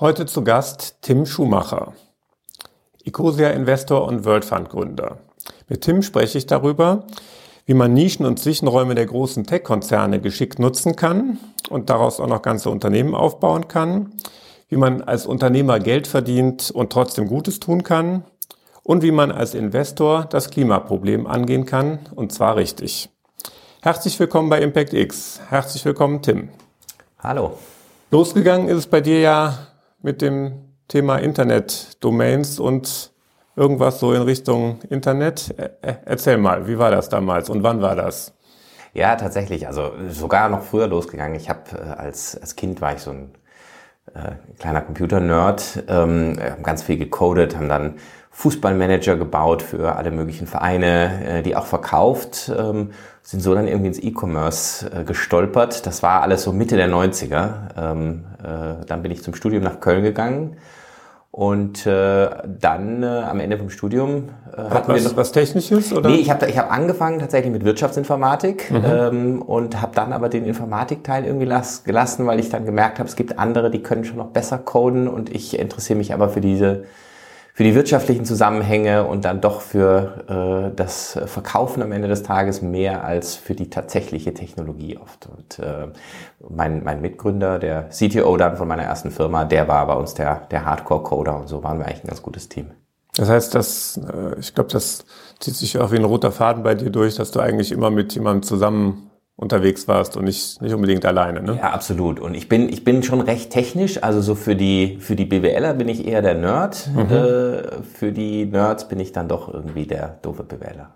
Heute zu Gast Tim Schumacher, Ecosia Investor und World Fund Gründer. Mit Tim spreche ich darüber, wie man Nischen und Zwischenräume der großen Tech-Konzerne geschickt nutzen kann und daraus auch noch ganze Unternehmen aufbauen kann, wie man als Unternehmer Geld verdient und trotzdem Gutes tun kann und wie man als Investor das Klimaproblem angehen kann und zwar richtig. Herzlich willkommen bei Impact X. Herzlich willkommen, Tim. Hallo. Losgegangen ist es bei dir ja mit dem Thema Internet-Domains und irgendwas so in Richtung Internet. Erzähl mal, wie war das damals und wann war das? Ja, tatsächlich. Also sogar noch früher losgegangen. Ich habe äh, als, als Kind war ich so ein äh, kleiner Computer-Nerd, ähm, haben ganz viel gecodet, haben dann Fußballmanager gebaut für alle möglichen Vereine, äh, die auch verkauft, ähm, sind so dann irgendwie ins E-Commerce äh, gestolpert. Das war alles so Mitte der 90er. Ähm, äh, dann bin ich zum Studium nach Köln gegangen. Und äh, dann äh, am Ende vom Studium äh, hatten was, wir noch, was Technisches oder? Nee, ich habe ich hab angefangen tatsächlich mit Wirtschaftsinformatik mhm. ähm, und habe dann aber den Informatikteil irgendwie las, gelassen, weil ich dann gemerkt habe, es gibt andere, die können schon noch besser coden und ich interessiere mich aber für diese für die wirtschaftlichen Zusammenhänge und dann doch für äh, das Verkaufen am Ende des Tages mehr als für die tatsächliche Technologie oft. Und äh, mein, mein Mitgründer, der CTO dann von meiner ersten Firma, der war bei uns der, der Hardcore-Coder und so waren wir eigentlich ein ganz gutes Team. Das heißt, dass, äh, ich glaube, das zieht sich auch wie ein roter Faden bei dir durch, dass du eigentlich immer mit jemandem zusammen unterwegs warst und nicht, nicht unbedingt alleine, ne? Ja, absolut. Und ich bin, ich bin schon recht technisch. Also so für die, für die BWLer bin ich eher der Nerd. Mhm. Äh, für die Nerds bin ich dann doch irgendwie der doofe BWLer.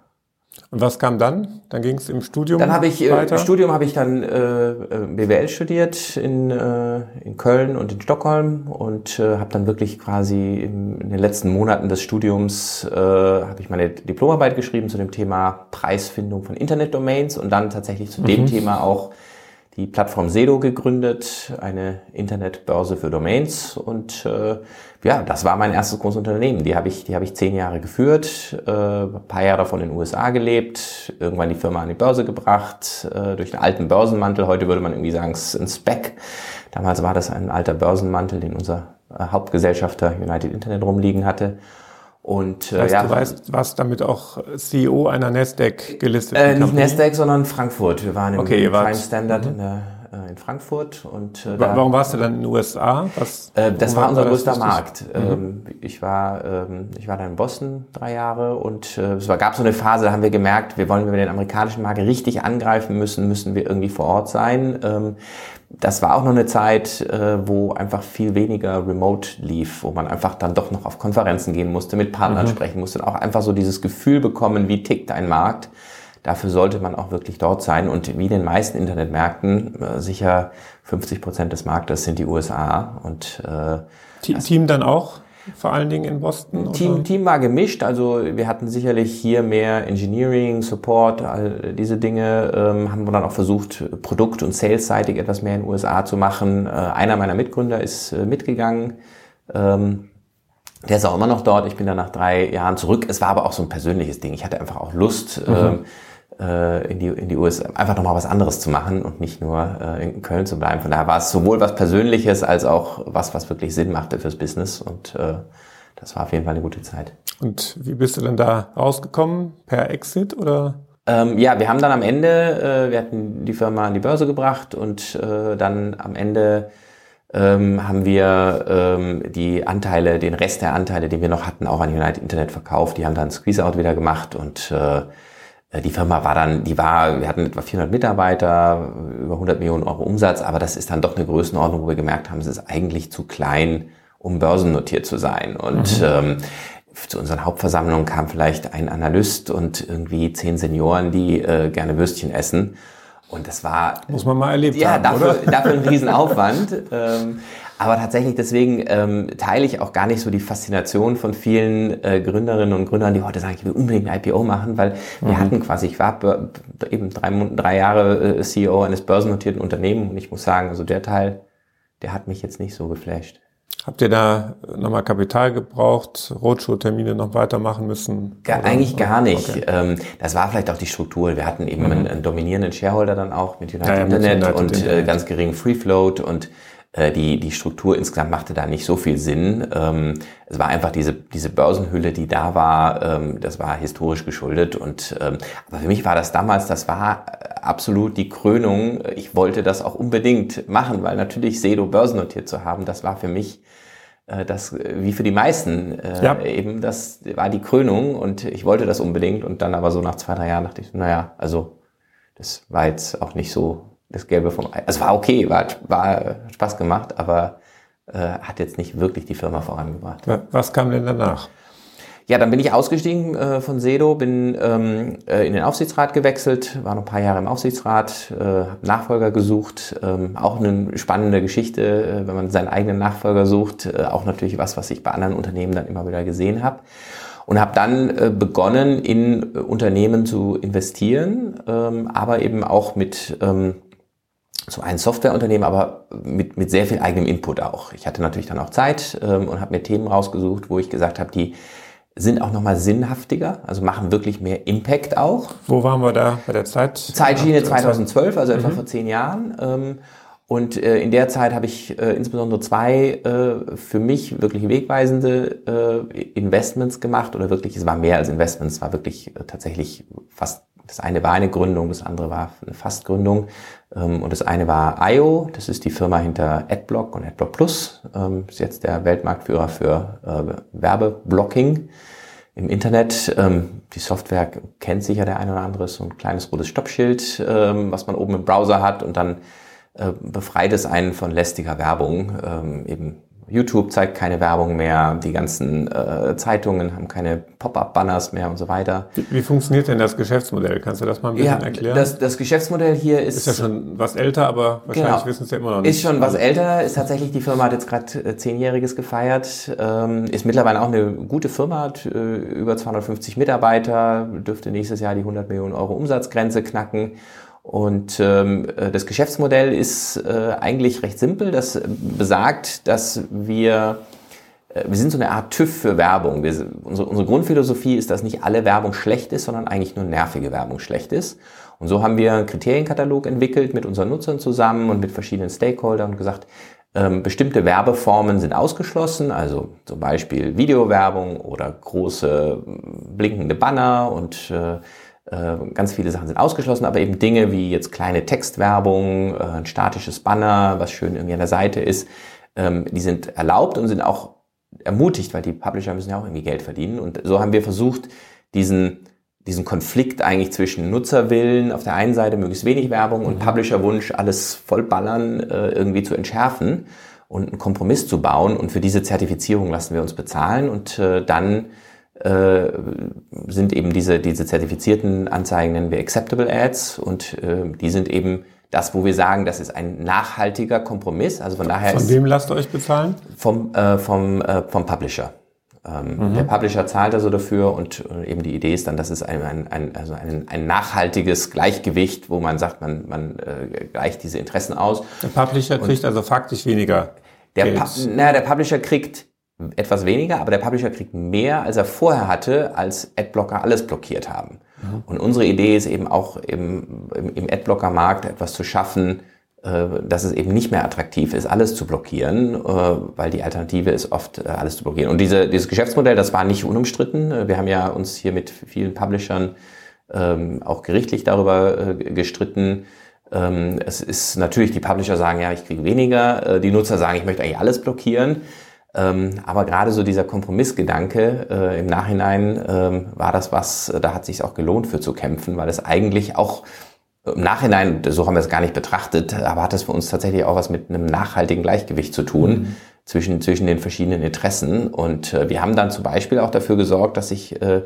Und was kam dann? Dann ging es im Studium Dann habe ich äh, weiter? im Studium habe ich dann äh, äh BWL studiert in, äh, in Köln und in Stockholm und äh, habe dann wirklich quasi in, in den letzten Monaten des Studiums äh, habe ich meine Diplomarbeit geschrieben zu dem Thema Preisfindung von Internetdomains und dann tatsächlich zu mhm. dem Thema auch die Plattform Sedo gegründet, eine Internetbörse für Domains und äh, ja, das war mein erstes großes Unternehmen. Die habe ich, die habe ich zehn Jahre geführt, äh, ein paar Jahre davon in den USA gelebt, irgendwann die Firma an die Börse gebracht, äh, durch einen alten Börsenmantel. Heute würde man irgendwie sagen, es ist ein Spec. Damals war das ein alter Börsenmantel, den unser äh, Hauptgesellschafter United Internet rumliegen hatte. Und äh, weißt, ja, du weißt, was damit auch CEO einer Nasdaq gelistet äh, Nicht Nasdaq, sondern Frankfurt. Wir waren im okay, Prime Standard mhm. in, der, in Frankfurt und äh, warum warst du dann in den USA? Was, äh, das war unser größter Markt. Mhm. Ähm, ich war ähm, ich war dann in Boston drei Jahre und äh, es war, gab so eine Phase, da haben wir gemerkt, wir wollen, wenn wir den amerikanischen Markt richtig angreifen müssen, müssen wir irgendwie vor Ort sein. Ähm, das war auch noch eine Zeit, äh, wo einfach viel weniger remote lief, wo man einfach dann doch noch auf Konferenzen gehen musste, mit Partnern mhm. sprechen musste und auch einfach so dieses Gefühl bekommen, wie tickt ein Markt. Dafür sollte man auch wirklich dort sein und wie in den meisten Internetmärkten, äh, sicher 50 Prozent des Marktes sind die USA und äh, Team dann auch? vor allen Dingen in Boston? Team, Team war gemischt, also wir hatten sicherlich hier mehr Engineering, Support, all diese Dinge ähm, haben wir dann auch versucht, Produkt- und Sales-seitig etwas mehr in den USA zu machen. Äh, einer meiner Mitgründer ist äh, mitgegangen. Ähm, der ist auch immer noch dort. Ich bin dann nach drei Jahren zurück. Es war aber auch so ein persönliches Ding. Ich hatte einfach auch Lust, mhm. ähm, äh, in die, in die USA, einfach nochmal was anderes zu machen und nicht nur äh, in Köln zu bleiben. Von daher war es sowohl was Persönliches als auch was, was wirklich Sinn machte fürs Business und äh, das war auf jeden Fall eine gute Zeit. Und wie bist du denn da rausgekommen? Per Exit oder? Ähm, ja, wir haben dann am Ende, äh, wir hatten die Firma an die Börse gebracht und äh, dann am Ende ähm, haben wir ähm, die Anteile, den Rest der Anteile, die wir noch hatten, auch an United Internet verkauft. Die haben dann Squeeze-Out wieder gemacht und äh, die Firma war dann, die war, wir hatten etwa 400 Mitarbeiter, über 100 Millionen Euro Umsatz, aber das ist dann doch eine Größenordnung, wo wir gemerkt haben, es ist eigentlich zu klein, um börsennotiert zu sein. Und mhm. ähm, zu unseren Hauptversammlungen kam vielleicht ein Analyst und irgendwie zehn Senioren, die äh, gerne Würstchen essen. Und das war... Muss man mal erlebt ja, haben, dafür, oder? dafür ein Riesenaufwand. ähm, aber tatsächlich deswegen ähm, teile ich auch gar nicht so die Faszination von vielen äh, Gründerinnen und Gründern, die heute sagen, ich will unbedingt ein IPO machen, weil mhm. wir hatten quasi, ich war eben drei, drei Jahre äh, CEO eines börsennotierten Unternehmens und ich muss sagen, also der Teil, der hat mich jetzt nicht so geflasht. Habt ihr da nochmal Kapital gebraucht, Roadshow-Termine noch weitermachen müssen? Gar, eigentlich gar nicht. Okay. Ähm, das war vielleicht auch die Struktur. Wir hatten eben mhm. einen, einen, dominierenden Shareholder dann auch mit United ja, ja, Internet mit United und Internet. Äh, ganz geringen Free Float und die, die Struktur insgesamt machte da nicht so viel Sinn. Ähm, es war einfach diese, diese Börsenhülle, die da war, ähm, das war historisch geschuldet. Und ähm, aber für mich war das damals, das war absolut die Krönung. Ich wollte das auch unbedingt machen, weil natürlich Sedo börsennotiert zu haben, das war für mich äh, das, wie für die meisten äh, ja. eben, das war die Krönung und ich wollte das unbedingt und dann aber so nach zwei, drei Jahren dachte ich, naja, also das war jetzt auch nicht so das Gelbe vom Ei. Also war okay, war, war Spaß gemacht, aber äh, hat jetzt nicht wirklich die Firma vorangebracht. Was kam denn danach? Ja, dann bin ich ausgestiegen äh, von Sedo, bin ähm, äh, in den Aufsichtsrat gewechselt, war noch ein paar Jahre im Aufsichtsrat, äh, habe Nachfolger gesucht. Ähm, auch eine spannende Geschichte, äh, wenn man seinen eigenen Nachfolger sucht. Äh, auch natürlich was, was ich bei anderen Unternehmen dann immer wieder gesehen habe. Und habe dann äh, begonnen, in äh, Unternehmen zu investieren, ähm, aber eben auch mit ähm, so ein Softwareunternehmen, aber mit, mit sehr viel eigenem Input auch. Ich hatte natürlich dann auch Zeit ähm, und habe mir Themen rausgesucht, wo ich gesagt habe, die sind auch nochmal sinnhaftiger, also machen wirklich mehr Impact auch. Wo waren wir da bei der Zeit? Zeitschiene 2012, also etwa mhm. vor zehn Jahren. Ähm, und äh, in der Zeit habe ich äh, insbesondere zwei äh, für mich wirklich wegweisende äh, Investments gemacht oder wirklich, es war mehr als Investments, es war wirklich äh, tatsächlich fast das eine war eine Gründung, das andere war eine Fastgründung. Ähm, und das eine war IO, das ist die Firma hinter AdBlock und AdBlock Plus. Ähm, ist jetzt der Weltmarktführer für äh, Werbeblocking im Internet. Ähm, die Software kennt sicher der eine oder andere, ist so ein kleines rotes Stoppschild, was man oben im Browser hat und dann äh, befreit es einen von lästiger Werbung, eben YouTube zeigt keine Werbung mehr, die ganzen äh, Zeitungen haben keine Pop-up-Banners mehr und so weiter. Wie, wie, funktioniert denn das Geschäftsmodell? Kannst du das mal ein bisschen ja, erklären? Das, das Geschäftsmodell hier ist... Ist ja schon was älter, aber wahrscheinlich genau, wissen es ja immer noch nicht. Ist schon was älter, ist tatsächlich, die Firma hat jetzt gerade äh, zehnjähriges gefeiert, ähm, ist mittlerweile auch eine gute Firma, hat äh, über 250 Mitarbeiter, dürfte nächstes Jahr die 100 Millionen Euro Umsatzgrenze knacken und ähm, äh, das Geschäftsmodell ist äh, eigentlich recht simpel. Das besagt, dass wir äh, wir sind so eine Art TÜV für Werbung. Wir, unsere, unsere Grundphilosophie ist, dass nicht alle Werbung schlecht ist, sondern eigentlich nur nervige Werbung schlecht ist. Und so haben wir einen Kriterienkatalog entwickelt mit unseren Nutzern zusammen und mit verschiedenen Stakeholdern und gesagt, ähm, bestimmte Werbeformen sind ausgeschlossen, also zum Beispiel Videowerbung oder große blinkende Banner und äh, ganz viele Sachen sind ausgeschlossen, aber eben Dinge wie jetzt kleine Textwerbung, äh, ein statisches Banner, was schön irgendwie an der Seite ist, ähm, die sind erlaubt und sind auch ermutigt, weil die Publisher müssen ja auch irgendwie Geld verdienen. Und so haben wir versucht, diesen, diesen Konflikt eigentlich zwischen Nutzerwillen auf der einen Seite möglichst wenig Werbung und mhm. Publisherwunsch alles vollballern äh, irgendwie zu entschärfen und einen Kompromiss zu bauen. Und für diese Zertifizierung lassen wir uns bezahlen und dann äh, sind eben diese, diese zertifizierten Anzeigen nennen wir Acceptable Ads und äh, die sind eben das, wo wir sagen, das ist ein nachhaltiger Kompromiss. Also von daher Von wem lasst ihr euch bezahlen? Vom, äh, vom, äh, vom Publisher. Ähm, mhm. Der Publisher zahlt also dafür und äh, eben die Idee ist dann, dass es ein, ein, ein, also ein, ein nachhaltiges Gleichgewicht, wo man sagt, man, man äh, gleicht diese Interessen aus. Der Publisher und kriegt also faktisch weniger. Der, Geld. na, der Publisher kriegt etwas weniger, aber der Publisher kriegt mehr, als er vorher hatte, als Adblocker alles blockiert haben. Mhm. Und unsere Idee ist eben auch im, im, im Adblocker-Markt etwas zu schaffen, äh, dass es eben nicht mehr attraktiv ist, alles zu blockieren, äh, weil die Alternative ist oft, äh, alles zu blockieren. Und diese, dieses Geschäftsmodell, das war nicht unumstritten. Wir haben ja uns hier mit vielen Publishern ähm, auch gerichtlich darüber gestritten. Ähm, es ist natürlich, die Publisher sagen, ja, ich kriege weniger. Die Nutzer sagen, ich möchte eigentlich alles blockieren. Ähm, aber gerade so dieser Kompromissgedanke äh, im Nachhinein ähm, war das was, äh, da hat sich auch gelohnt für zu kämpfen, weil es eigentlich auch im Nachhinein, so haben wir es gar nicht betrachtet, aber hat es für uns tatsächlich auch was mit einem nachhaltigen Gleichgewicht zu tun mhm. zwischen, zwischen den verschiedenen Interessen. Und äh, wir haben dann zum Beispiel auch dafür gesorgt, dass sich äh,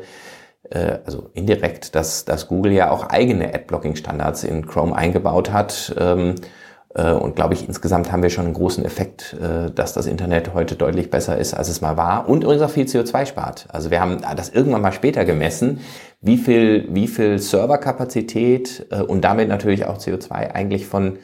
äh, also indirekt, dass, dass Google ja auch eigene Adblocking-Standards in Chrome eingebaut hat. Ähm, äh, und glaube ich, insgesamt haben wir schon einen großen Effekt, äh, dass das Internet heute deutlich besser ist, als es mal war und übrigens auch viel CO2 spart. Also wir haben das irgendwann mal später gemessen, wie viel, wie viel Serverkapazität äh, und damit natürlich auch CO2 eigentlich von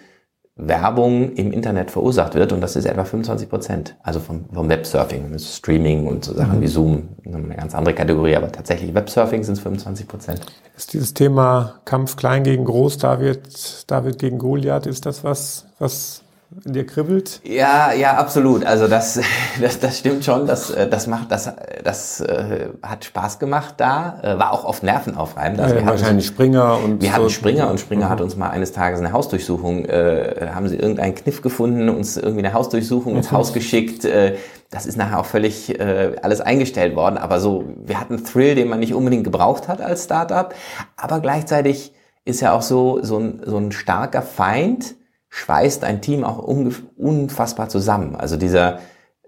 Werbung im Internet verursacht wird und das ist etwa 25 Prozent. Also vom, vom Websurfing, Streaming und so Sachen mhm. wie Zoom, eine ganz andere Kategorie, aber tatsächlich Websurfing sind es 25 Prozent. Ist dieses Thema Kampf klein gegen groß, David, David gegen Goliath, ist das was, was in dir kribbelt? Ja, ja, absolut. Also das, das, das stimmt schon. Das, äh, das macht, das, das äh, hat Spaß gemacht da. Äh, war auch oft nervenaufreibend. Also ja, wir wahrscheinlich hatten, Springer und wir so hatten Springer und Springer mhm. hat uns mal eines Tages eine Hausdurchsuchung. Äh, haben sie irgendeinen Kniff gefunden, uns irgendwie eine Hausdurchsuchung ins Haus geschickt. Äh, das ist nachher auch völlig äh, alles eingestellt worden. Aber so, wir hatten einen Thrill, den man nicht unbedingt gebraucht hat als Startup. Aber gleichzeitig ist ja auch so so ein, so ein starker Feind schweißt ein Team auch unfassbar zusammen. Also dieser,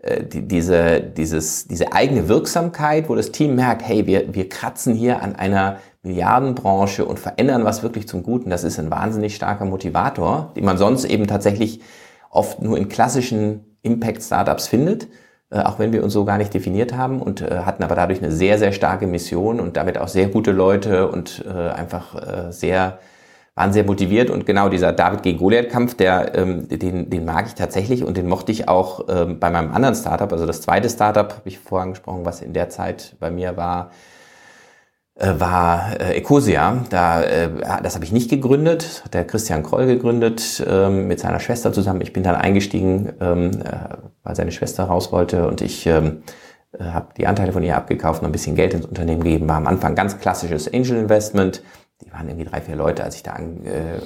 äh, die, diese, dieses, diese eigene Wirksamkeit, wo das Team merkt, hey, wir, wir kratzen hier an einer Milliardenbranche und verändern was wirklich zum Guten, das ist ein wahnsinnig starker Motivator, den man sonst eben tatsächlich oft nur in klassischen Impact-Startups findet, äh, auch wenn wir uns so gar nicht definiert haben und äh, hatten aber dadurch eine sehr, sehr starke Mission und damit auch sehr gute Leute und äh, einfach äh, sehr waren sehr motiviert und genau dieser David gegen Goliath-Kampf, der, ähm, den, den mag ich tatsächlich und den mochte ich auch ähm, bei meinem anderen Startup, also das zweite Startup, habe ich vorher angesprochen, was in der Zeit bei mir war, äh, war äh, Ecosia. Da, äh, das habe ich nicht gegründet, hat der Christian Kroll gegründet ähm, mit seiner Schwester zusammen. Ich bin dann eingestiegen, ähm, äh, weil seine Schwester raus wollte und ich ähm, äh, habe die Anteile von ihr abgekauft und ein bisschen Geld ins Unternehmen gegeben. War am Anfang ganz klassisches Angel Investment die waren irgendwie drei, vier Leute, als ich da an, äh,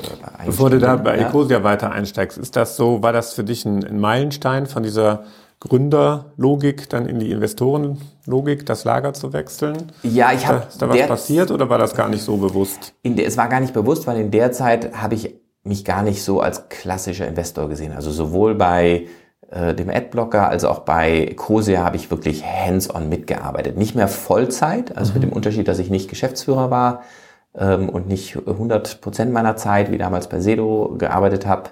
Bevor du da bei ja. Ecosia weiter einsteigst, ist das so, war das für dich ein, ein Meilenstein von dieser Gründerlogik dann in die Investorenlogik, das Lager zu wechseln? Ja, ich habe. Ist da, was passiert oder war das gar nicht so bewusst? In der, es war gar nicht bewusst, weil in der Zeit habe ich mich gar nicht so als klassischer Investor gesehen. Also sowohl bei äh, dem Adblocker als auch bei Ecosia habe ich wirklich hands-on mitgearbeitet. Nicht mehr Vollzeit, also mhm. mit dem Unterschied, dass ich nicht Geschäftsführer war, ähm, und nicht 100 Prozent meiner Zeit, wie damals bei Sedo gearbeitet habe,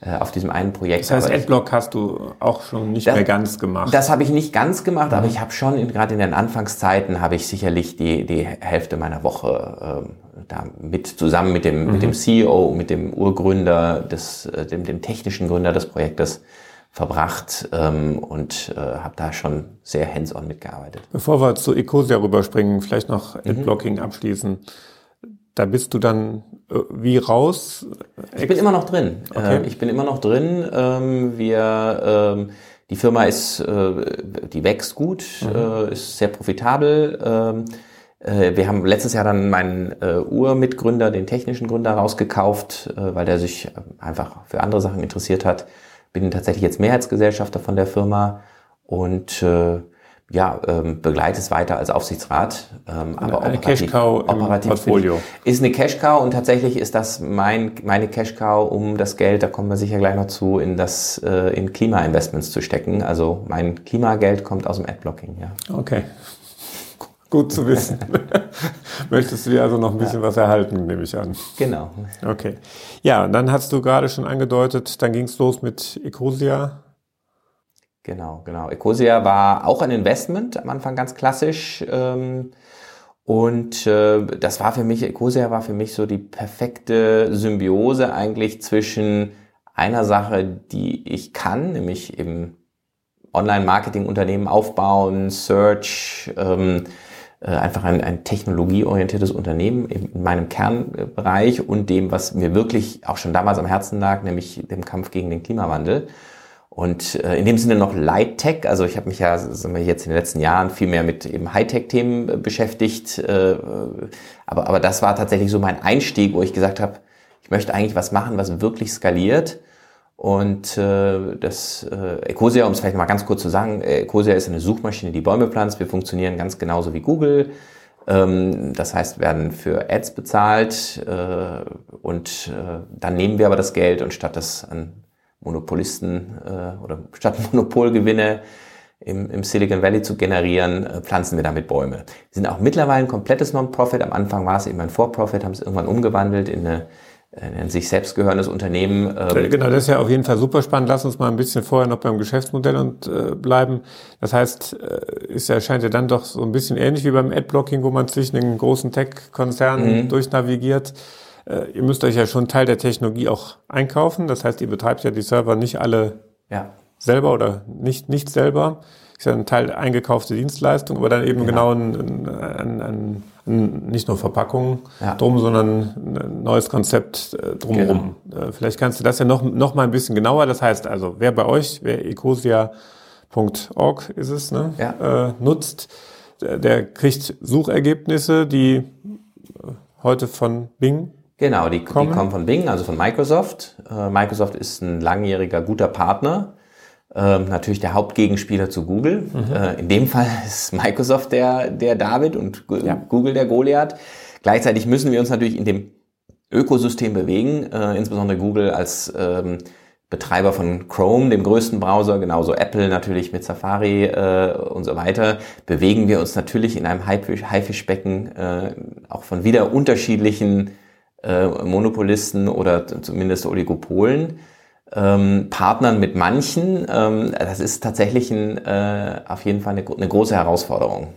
äh, auf diesem einen Projekt. Das heißt, Adblock hast du auch schon nicht das, mehr ganz gemacht. Das habe ich nicht ganz gemacht, mhm. aber ich habe schon gerade in den Anfangszeiten habe ich sicherlich die, die Hälfte meiner Woche ähm, da mit zusammen mit dem, mhm. mit dem CEO, mit dem Urgründer, des, äh, dem, dem technischen Gründer des Projektes verbracht ähm, und äh, habe da schon sehr hands-on mitgearbeitet. Bevor wir zu Ecosia rüberspringen, vielleicht noch mhm. Adblocking mhm. abschließen. Da bist du dann äh, wie raus? Ich bin immer noch drin. Okay. Äh, ich bin immer noch drin. Ähm, wir, ähm, die Firma ist, äh, die wächst gut, mhm. ist sehr profitabel. Ähm, wir haben letztes Jahr dann meinen Urmitgründer, den technischen Gründer, rausgekauft, weil der sich einfach für andere Sachen interessiert hat. Bin tatsächlich jetzt Mehrheitsgesellschafter von der Firma und ja, ähm, begleite es weiter als Aufsichtsrat. Ähm, aber eine Cash-Cow operativ Portfolio. Ist eine Cash-Cow und tatsächlich ist das mein, meine Cash-Cow, um das Geld, da kommen wir sicher gleich noch zu, in das äh, in Klima-Investments zu stecken. Also mein Klimageld kommt aus dem Adblocking, ja. Okay. Gut zu wissen. Möchtest du dir also noch ein bisschen ja. was erhalten, nehme ich an. Genau. Okay. Ja, und dann hast du gerade schon angedeutet, dann ging es los mit Ecosia. Genau, genau. Ecosia war auch ein Investment, am Anfang ganz klassisch. Ähm, und äh, das war für mich, Ecosia war für mich so die perfekte Symbiose eigentlich zwischen einer Sache, die ich kann, nämlich im Online-Marketing-Unternehmen aufbauen, Search, ähm, äh, einfach ein, ein technologieorientiertes Unternehmen in meinem Kernbereich und dem, was mir wirklich auch schon damals am Herzen lag, nämlich dem Kampf gegen den Klimawandel. Und äh, in dem Sinne noch Light Tech, also ich habe mich ja sagen wir, jetzt in den letzten Jahren viel mehr mit eben Hightech-Themen äh, beschäftigt, äh, aber, aber das war tatsächlich so mein Einstieg, wo ich gesagt habe, ich möchte eigentlich was machen, was wirklich skaliert. Und äh, das äh, Ecosia, um es vielleicht mal ganz kurz zu sagen, Ecosia ist eine Suchmaschine, die Bäume pflanzt. Wir funktionieren ganz genauso wie Google. Ähm, das heißt, werden für Ads bezahlt äh, und äh, dann nehmen wir aber das Geld und statt das an Monopolisten äh, oder statt Monopolgewinne im, im Silicon Valley zu generieren, äh, pflanzen wir damit Bäume. Wir sind auch mittlerweile ein komplettes Non-Profit. Am Anfang war es eben ein For-Profit, haben es irgendwann umgewandelt in eine in sich selbst gehörendes Unternehmen. Ähm. Genau, das ist ja auf jeden Fall super spannend. Lass uns mal ein bisschen vorher noch beim Geschäftsmodell und äh, bleiben. Das heißt, äh, ist ja scheint ja dann doch so ein bisschen ähnlich wie beim Adblocking, wo man zwischen den großen Tech-Konzernen mhm. durchnavigiert. Äh, ihr müsst euch ja schon Teil der Technologie auch einkaufen. Das heißt, ihr betreibt ja die Server nicht alle ja. selber oder nicht, nicht selber. ist ja ein Teil eingekaufte Dienstleistung, aber dann eben genau, genau ein, ein, ein, ein, nicht nur Verpackung ja. drum, sondern ein neues Konzept äh, drumherum. Genau. Äh, vielleicht kannst du das ja noch, noch mal ein bisschen genauer. Das heißt also, wer bei euch, wer ecosia.org ist es, ne, ja. äh, nutzt, der kriegt Suchergebnisse, die heute von Bing Genau, die, kommen. die kommen von Bing, also von Microsoft. Äh, Microsoft ist ein langjähriger guter Partner. Ähm, natürlich der Hauptgegenspieler zu Google. Mhm. Äh, in dem Fall ist Microsoft der, der David und ja. Google der Goliath. Gleichzeitig müssen wir uns natürlich in dem Ökosystem bewegen, äh, insbesondere Google als ähm, Betreiber von Chrome, dem größten Browser, genauso Apple natürlich mit Safari äh, und so weiter, bewegen wir uns natürlich in einem Haifischbecken äh, auch von wieder unterschiedlichen äh, Monopolisten oder zumindest Oligopolen. Ähm, Partnern mit manchen, ähm, das ist tatsächlich ein, äh, auf jeden Fall eine, eine große Herausforderung.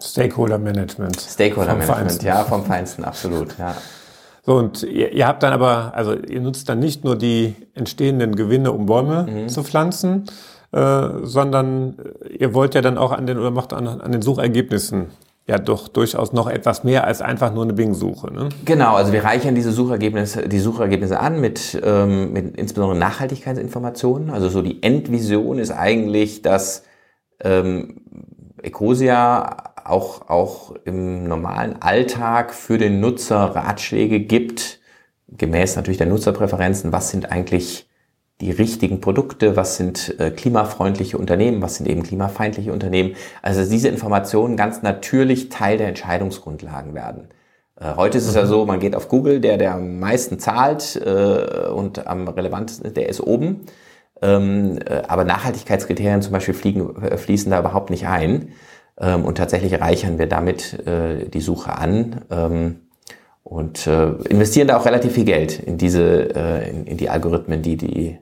Stakeholder Management. Stakeholder Management, Feinsten. ja, vom Feinsten, absolut, ja. So, und ihr, ihr, habt dann aber, also ihr nutzt dann nicht nur die entstehenden Gewinne, um Bäume mhm. zu pflanzen, äh, sondern ihr wollt ja dann auch an den, oder macht an, an den Suchergebnissen ja doch durchaus noch etwas mehr als einfach nur eine Bing-Suche. Ne? Genau, also wir reichern diese Suchergebnisse, die Suchergebnisse an mit, ähm, mit insbesondere Nachhaltigkeitsinformationen. Also so die Endvision ist eigentlich, dass ähm, Ecosia auch, auch im normalen Alltag für den Nutzer Ratschläge gibt, gemäß natürlich der Nutzerpräferenzen, was sind eigentlich die richtigen Produkte, was sind äh, klimafreundliche Unternehmen, was sind eben klimafeindliche Unternehmen. Also diese Informationen ganz natürlich Teil der Entscheidungsgrundlagen werden. Äh, heute ist es ja mhm. so, man geht auf Google, der der am meisten zahlt äh, und am relevantesten, der ist oben. Ähm, äh, aber Nachhaltigkeitskriterien zum Beispiel fliegen, fließen da überhaupt nicht ein. Ähm, und tatsächlich reichern wir damit die Suche an. Ähm, und investieren da auch relativ viel Geld in diese, in, in die Algorithmen, die die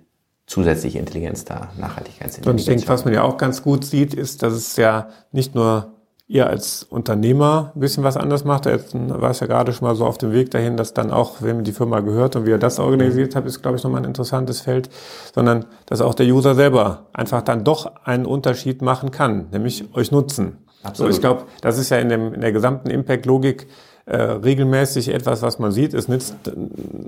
zusätzliche Intelligenz da, Nachhaltigkeitsintelligenz. Und ich denke, was man ja auch ganz gut sieht, ist, dass es ja nicht nur ihr als Unternehmer ein bisschen was anders macht. Jetzt war es ja gerade schon mal so auf dem Weg dahin, dass dann auch, wem die Firma gehört und wie er das organisiert hat, ist, glaube ich, nochmal ein interessantes Feld, sondern dass auch der User selber einfach dann doch einen Unterschied machen kann, nämlich euch nutzen. Absolut. So, ich glaube, das ist ja in, dem, in der gesamten Impact-Logik äh, regelmäßig etwas, was man sieht. Es nutzt,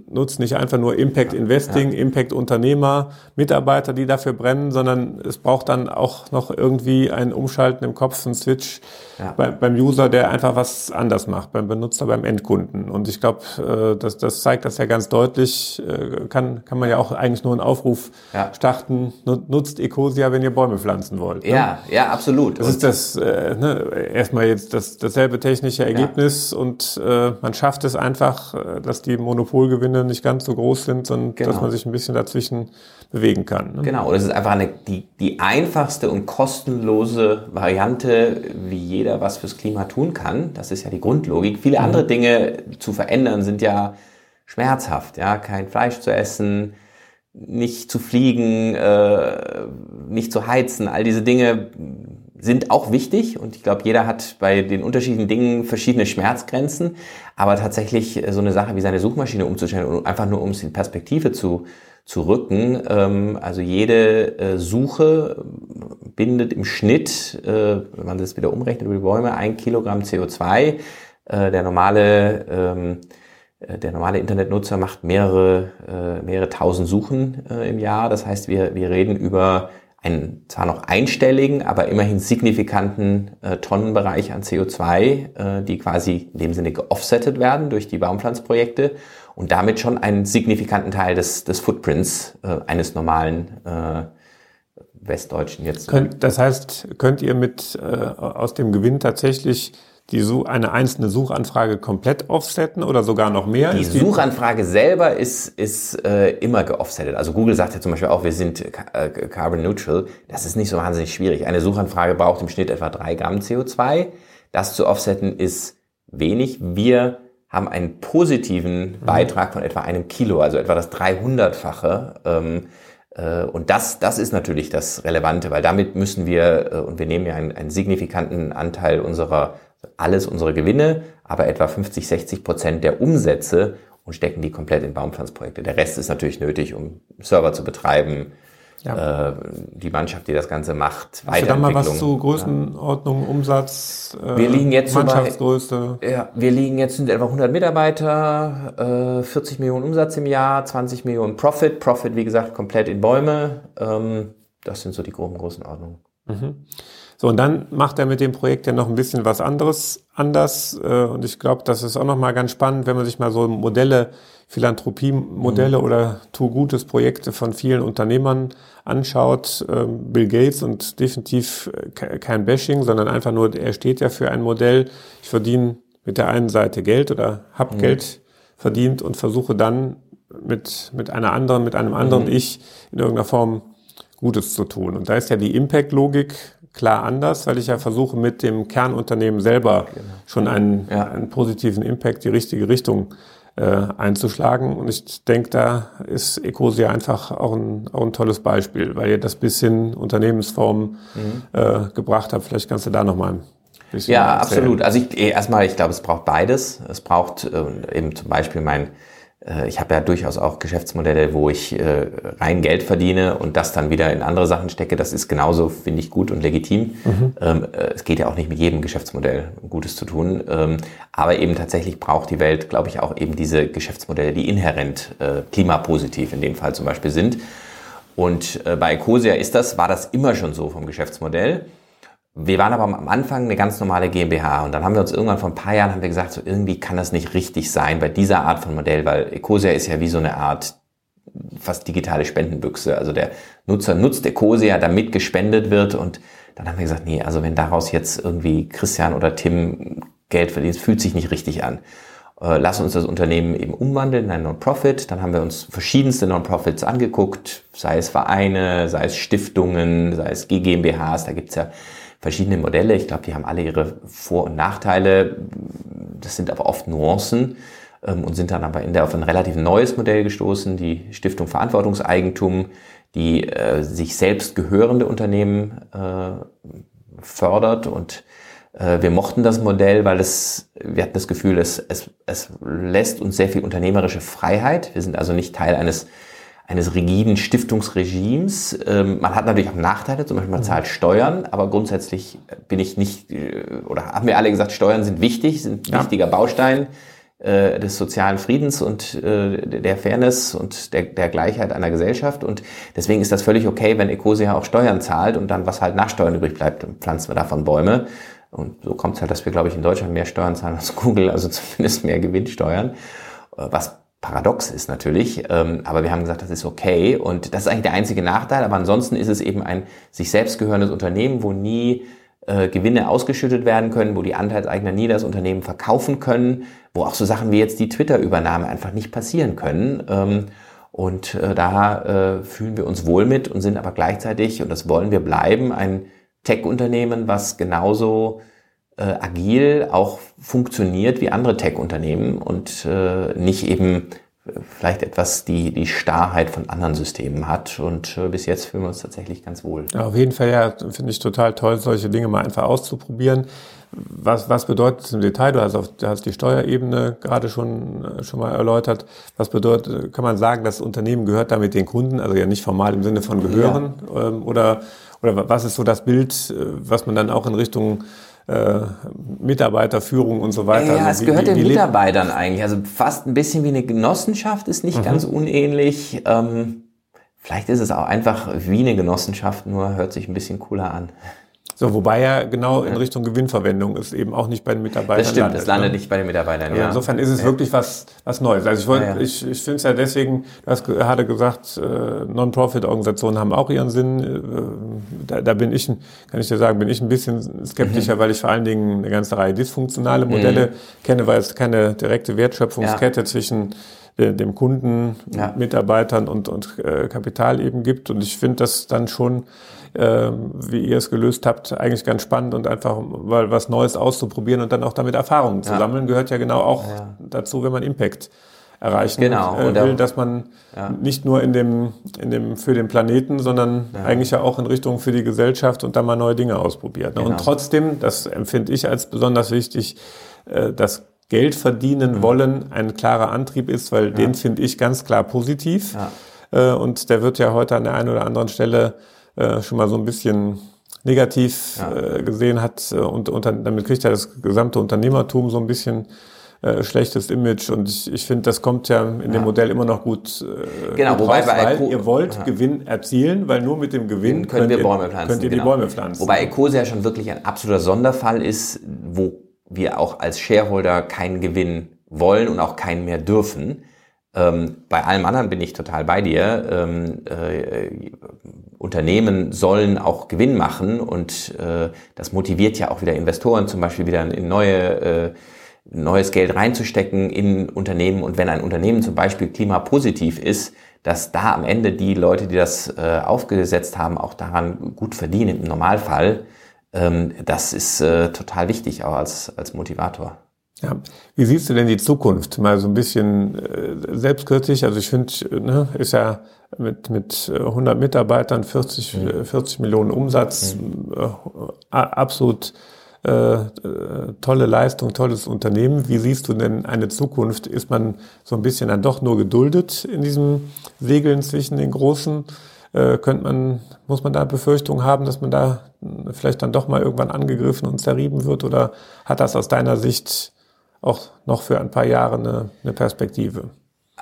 nutzt nicht einfach nur Impact Investing, ja. Impact Unternehmer, Mitarbeiter, die dafür brennen, sondern es braucht dann auch noch irgendwie ein Umschalten im Kopf, ein Switch ja. bei, beim User, der einfach was anders macht, beim Benutzer, beim Endkunden. Und ich glaube, äh, das, das zeigt das ja ganz deutlich. Äh, kann, kann man ja auch eigentlich nur einen Aufruf ja. starten, nutzt Ecosia, wenn ihr Bäume pflanzen wollt. Ne? Ja, ja, absolut. Das und ist das, äh, ne, erstmal jetzt das, dasselbe technische Ergebnis und äh, man schafft es einfach, äh, dass die Monopolgewinne nicht ganz so groß sind, sondern genau. dass man sich ein bisschen dazwischen bewegen kann. Ne? Genau, das ist einfach eine, die, die einfachste und kostenlose Variante, wie jeder was fürs Klima tun kann. Das ist ja die Grundlogik. Viele mhm. andere Dinge zu verändern sind ja schmerzhaft. Ja, kein Fleisch zu essen, nicht zu fliegen, äh, nicht zu heizen, all diese Dinge sind auch wichtig und ich glaube, jeder hat bei den unterschiedlichen Dingen verschiedene Schmerzgrenzen, aber tatsächlich äh, so eine Sache wie seine Suchmaschine umzustellen, einfach nur um es in Perspektive zu, zu rücken. Ähm, also jede äh, Suche bindet im Schnitt, äh, wenn man das wieder umrechnet über die Bäume, ein Kilogramm CO2. Äh, der normale ähm, äh, der normale Internetnutzer macht mehrere, äh, mehrere tausend Suchen im Jahr. Das heißt, wir, wir reden über einen zwar noch einstelligen, aber immerhin signifikanten äh, Tonnenbereich an CO2, äh, die quasi in dem Sinne geoffsettet werden durch die Baumpflanzprojekte und damit schon einen signifikanten Teil des, des Footprints äh, eines normalen äh, Westdeutschen jetzt. Könnt, das heißt, könnt ihr mit äh, aus dem Gewinn tatsächlich die eine einzelne Suchanfrage komplett offsetten oder sogar noch mehr? Die, die Suchanfrage selber ist, ist äh, immer geoffsettet. Also Google sagt ja zum Beispiel auch, wir sind äh, carbon neutral. Das ist nicht so wahnsinnig schwierig. Eine Suchanfrage braucht im Schnitt etwa drei Gramm CO2. Das zu offsetten ist wenig. Wir haben einen positiven mhm. Beitrag von etwa einem Kilo, also etwa das 300-fache. Ähm, äh, und das, das ist natürlich das Relevante, weil damit müssen wir, äh, und wir nehmen ja einen, einen signifikanten Anteil unserer alles unsere Gewinne, aber etwa 50, 60 Prozent der Umsätze und stecken die komplett in Baumpflanzprojekte. Der Rest ist natürlich nötig, um Server zu betreiben, ja. äh, die Mannschaft, die das Ganze macht, Hast du da mal was zu Größenordnung, ja. Umsatz, äh, wir liegen jetzt Mannschaftsgröße? bei, ja, wir liegen jetzt sind etwa 100 Mitarbeiter, äh, 40 Millionen Umsatz im Jahr, 20 Millionen Profit. Profit, wie gesagt, komplett in Bäume. Ähm, das sind so die groben Größenordnungen. Mhm. So, und dann macht er mit dem Projekt ja noch ein bisschen was anderes anders. Äh, und ich glaube, das ist auch nochmal ganz spannend, wenn man sich mal so Modelle, Philanthropie-Modelle mhm. oder Tu-Gutes-Projekte von vielen Unternehmern anschaut. Ähm, Bill Gates und definitiv äh, kein Bashing, sondern einfach nur, er steht ja für ein Modell. Ich verdiene mit der einen Seite Geld oder hab mhm. Geld verdient und versuche dann mit, mit einer anderen, mit einem anderen mhm. Ich in irgendeiner Form Gutes zu tun. Und da ist ja die Impact-Logik klar anders, weil ich ja versuche, mit dem Kernunternehmen selber genau. schon einen, ja. einen positiven Impact, die richtige Richtung äh, einzuschlagen. Und ich denke, da ist Ecosia einfach auch ein, auch ein tolles Beispiel, weil ihr das bisschen Unternehmensform mhm. äh, gebracht habt. Vielleicht kannst du da nochmal ein bisschen Ja, erzählen. absolut. Also ich, erstmal, ich glaube, es braucht beides. Es braucht äh, eben zum Beispiel mein ich habe ja durchaus auch Geschäftsmodelle, wo ich äh, rein Geld verdiene und das dann wieder in andere Sachen stecke. Das ist genauso, finde ich, gut und legitim. Mhm. Ähm, äh, es geht ja auch nicht mit jedem Geschäftsmodell Gutes zu tun. Ähm, aber eben tatsächlich braucht die Welt, glaube ich, auch eben diese Geschäftsmodelle, die inhärent klimapositiv in dem Fall zum Beispiel sind. Und bei Ecosia ist das, war das immer schon so vom Geschäftsmodell. Wir waren aber am Anfang eine ganz normale GmbH und dann haben wir uns irgendwann vor ein paar Jahren haben wir gesagt, so irgendwie kann das nicht richtig sein bei dieser Art von Modell, weil Ecosia ist ja wie so eine Art fast digitale Spendenbüchse. Also der Nutzer nutzt Ecosia, damit gespendet wird und dann haben wir gesagt, nee, also wenn daraus jetzt irgendwie Christian oder Tim Geld verdient, fühlt sich nicht richtig an. Äh, lass uns das Unternehmen eben umwandeln in ein Non-Profit. Dann haben wir uns verschiedenste Non-Profits angeguckt, sei es Vereine, sei es Stiftungen, sei es GmbHs, da gibt's ja verschiedene Modelle. Ich glaube, die haben alle ihre Vor- und Nachteile. Das sind aber oft Nuancen ähm, und sind dann aber in der auf ein relativ neues Modell gestoßen, die Stiftung Verantwortungseigentum, die äh, sich selbst gehörende Unternehmen äh, fördert und äh, wir mochten das Modell, weil es, wir hatten das Gefühl, es, es, es lässt uns sehr viel unternehmerische Freiheit. Wir sind also nicht Teil eines eines rigiden Stiftungsregimes. Ähm, man hat natürlich auch Nachteile, zum Beispiel man mhm. zahlt Steuern, aber grundsätzlich bin ich nicht, äh, oder haben wir alle gesagt, Steuern sind wichtig, sind ein ja. wichtiger Baustein äh, des sozialen Friedens und äh, der Fairness und der, der Gleichheit einer Gesellschaft. Und deswegen ist das völlig okay, wenn Ecosia auch Steuern zahlt und dann, was halt nach Steuern übrig bleibt, pflanzen wir davon Bäume. Und so kommt es halt, dass wir, glaube ich, in Deutschland mehr Steuern zahlen als Google, also zumindest mehr Gewinnsteuern. Was paradox ist natürlich, ähm, aber wir haben gesagt, das ist okay und das ist eigentlich der einzige Nachteil, aber ansonsten ist es eben ein sich selbst gehörendes Unternehmen, wo nie äh, Gewinne ausgeschüttet werden können, wo die Anteilseigner nie das Unternehmen verkaufen können, wo auch so Sachen wie jetzt die Twitter-Übernahme einfach nicht passieren können. Ähm, und äh, da äh, fühlen wir uns wohl mit und sind aber gleichzeitig, und das wollen wir bleiben, ein Tech-Unternehmen, was genauso äh, agil auch funktioniert wie andere Tech-Unternehmen und äh, nicht eben vielleicht etwas die, die Starrheit von anderen Systemen hat. Und äh, bis jetzt fühlen wir uns tatsächlich ganz wohl. Ja, auf jeden Fall, ja, finde ich total toll, solche Dinge mal einfach auszuprobieren. Was, was bedeutet es im Detail? Du hast, auf, du hast die Steuerebene gerade schon, äh, schon mal erläutert. Was bedeutet, kann man sagen, das Unternehmen gehört damit den Kunden, also ja nicht formal im Sinne von gehören? Ja. Ähm, oder, oder was ist so das Bild, äh, was man dann auch in Richtung äh, Mitarbeiterführung und so weiter. Ja, also es gehört wie, den Mitarbeitern eigentlich. Also fast ein bisschen wie eine Genossenschaft ist nicht mhm. ganz unähnlich. Ähm, vielleicht ist es auch einfach wie eine Genossenschaft, nur hört sich ein bisschen cooler an. So, wobei ja genau in Richtung Gewinnverwendung ist eben auch nicht bei den Mitarbeitern. Das stimmt, landet, das landet ne? nicht bei den Mitarbeitern. Also ja. Insofern ist es ja. wirklich was, was Neues. Also ich wollte, ja, ja. ich, ich finde es ja deswegen, du hast gerade gesagt, äh, Non-Profit-Organisationen haben auch ihren Sinn. Äh, da, da bin ich, kann ich dir sagen, bin ich ein bisschen skeptischer, mhm. weil ich vor allen Dingen eine ganze Reihe dysfunktionale Modelle mhm. kenne, weil es keine direkte Wertschöpfungskette zwischen dem Kunden, Mitarbeitern und, und äh, Kapital eben gibt. Und ich finde das dann schon äh, wie ihr es gelöst habt, eigentlich ganz spannend und einfach mal was Neues auszuprobieren und dann auch damit Erfahrungen zu ja. sammeln, gehört ja genau auch ja. dazu, wenn man Impact erreichen genau. äh, will, dass man ja. nicht nur in dem, in dem für den Planeten, sondern ja. eigentlich ja auch in Richtung für die Gesellschaft und dann mal neue Dinge ausprobiert. Ne? Genau. Und trotzdem, das empfinde ich als besonders wichtig, äh, dass Geld verdienen mhm. wollen ein klarer Antrieb ist, weil ja. den finde ich ganz klar positiv. Äh, und der wird ja heute an der einen oder anderen Stelle äh, schon mal so ein bisschen negativ ja. äh, gesehen hat äh, und, und damit kriegt ja das gesamte Unternehmertum so ein bisschen äh, schlechtes Image und ich, ich finde, das kommt ja in ja. dem Modell immer noch gut, äh, genau, gut wobei raus, weil Eco ihr wollt ja. Gewinn erzielen, weil nur mit dem Gewinn können wir Bäume pflanzen. Könnt ihr genau. die Bäume pflanzen. Wobei Ecosia schon wirklich ein absoluter Sonderfall ist, wo wir auch als Shareholder keinen Gewinn wollen und auch keinen mehr dürfen. Ähm, bei allem anderen bin ich total bei dir. Ähm, äh, Unternehmen sollen auch Gewinn machen und äh, das motiviert ja auch wieder Investoren zum Beispiel wieder in neue äh, neues Geld reinzustecken in Unternehmen und wenn ein Unternehmen zum Beispiel klimapositiv ist, dass da am Ende die Leute, die das äh, aufgesetzt haben, auch daran gut verdienen im Normalfall, ähm, das ist äh, total wichtig auch als, als Motivator. Ja. Wie siehst du denn die Zukunft? Mal so ein bisschen äh, selbstkritisch. Also ich finde, ne, ist ja mit, mit 100 Mitarbeitern, 40, mhm. 40 Millionen Umsatz, mhm. äh, absolut äh, äh, tolle Leistung, tolles Unternehmen. Wie siehst du denn eine Zukunft? Ist man so ein bisschen dann doch nur geduldet in diesem Segeln zwischen den Großen? Äh, könnte man, muss man da Befürchtungen haben, dass man da vielleicht dann doch mal irgendwann angegriffen und zerrieben wird? Oder hat das aus deiner Sicht auch noch für ein paar Jahre eine, eine Perspektive?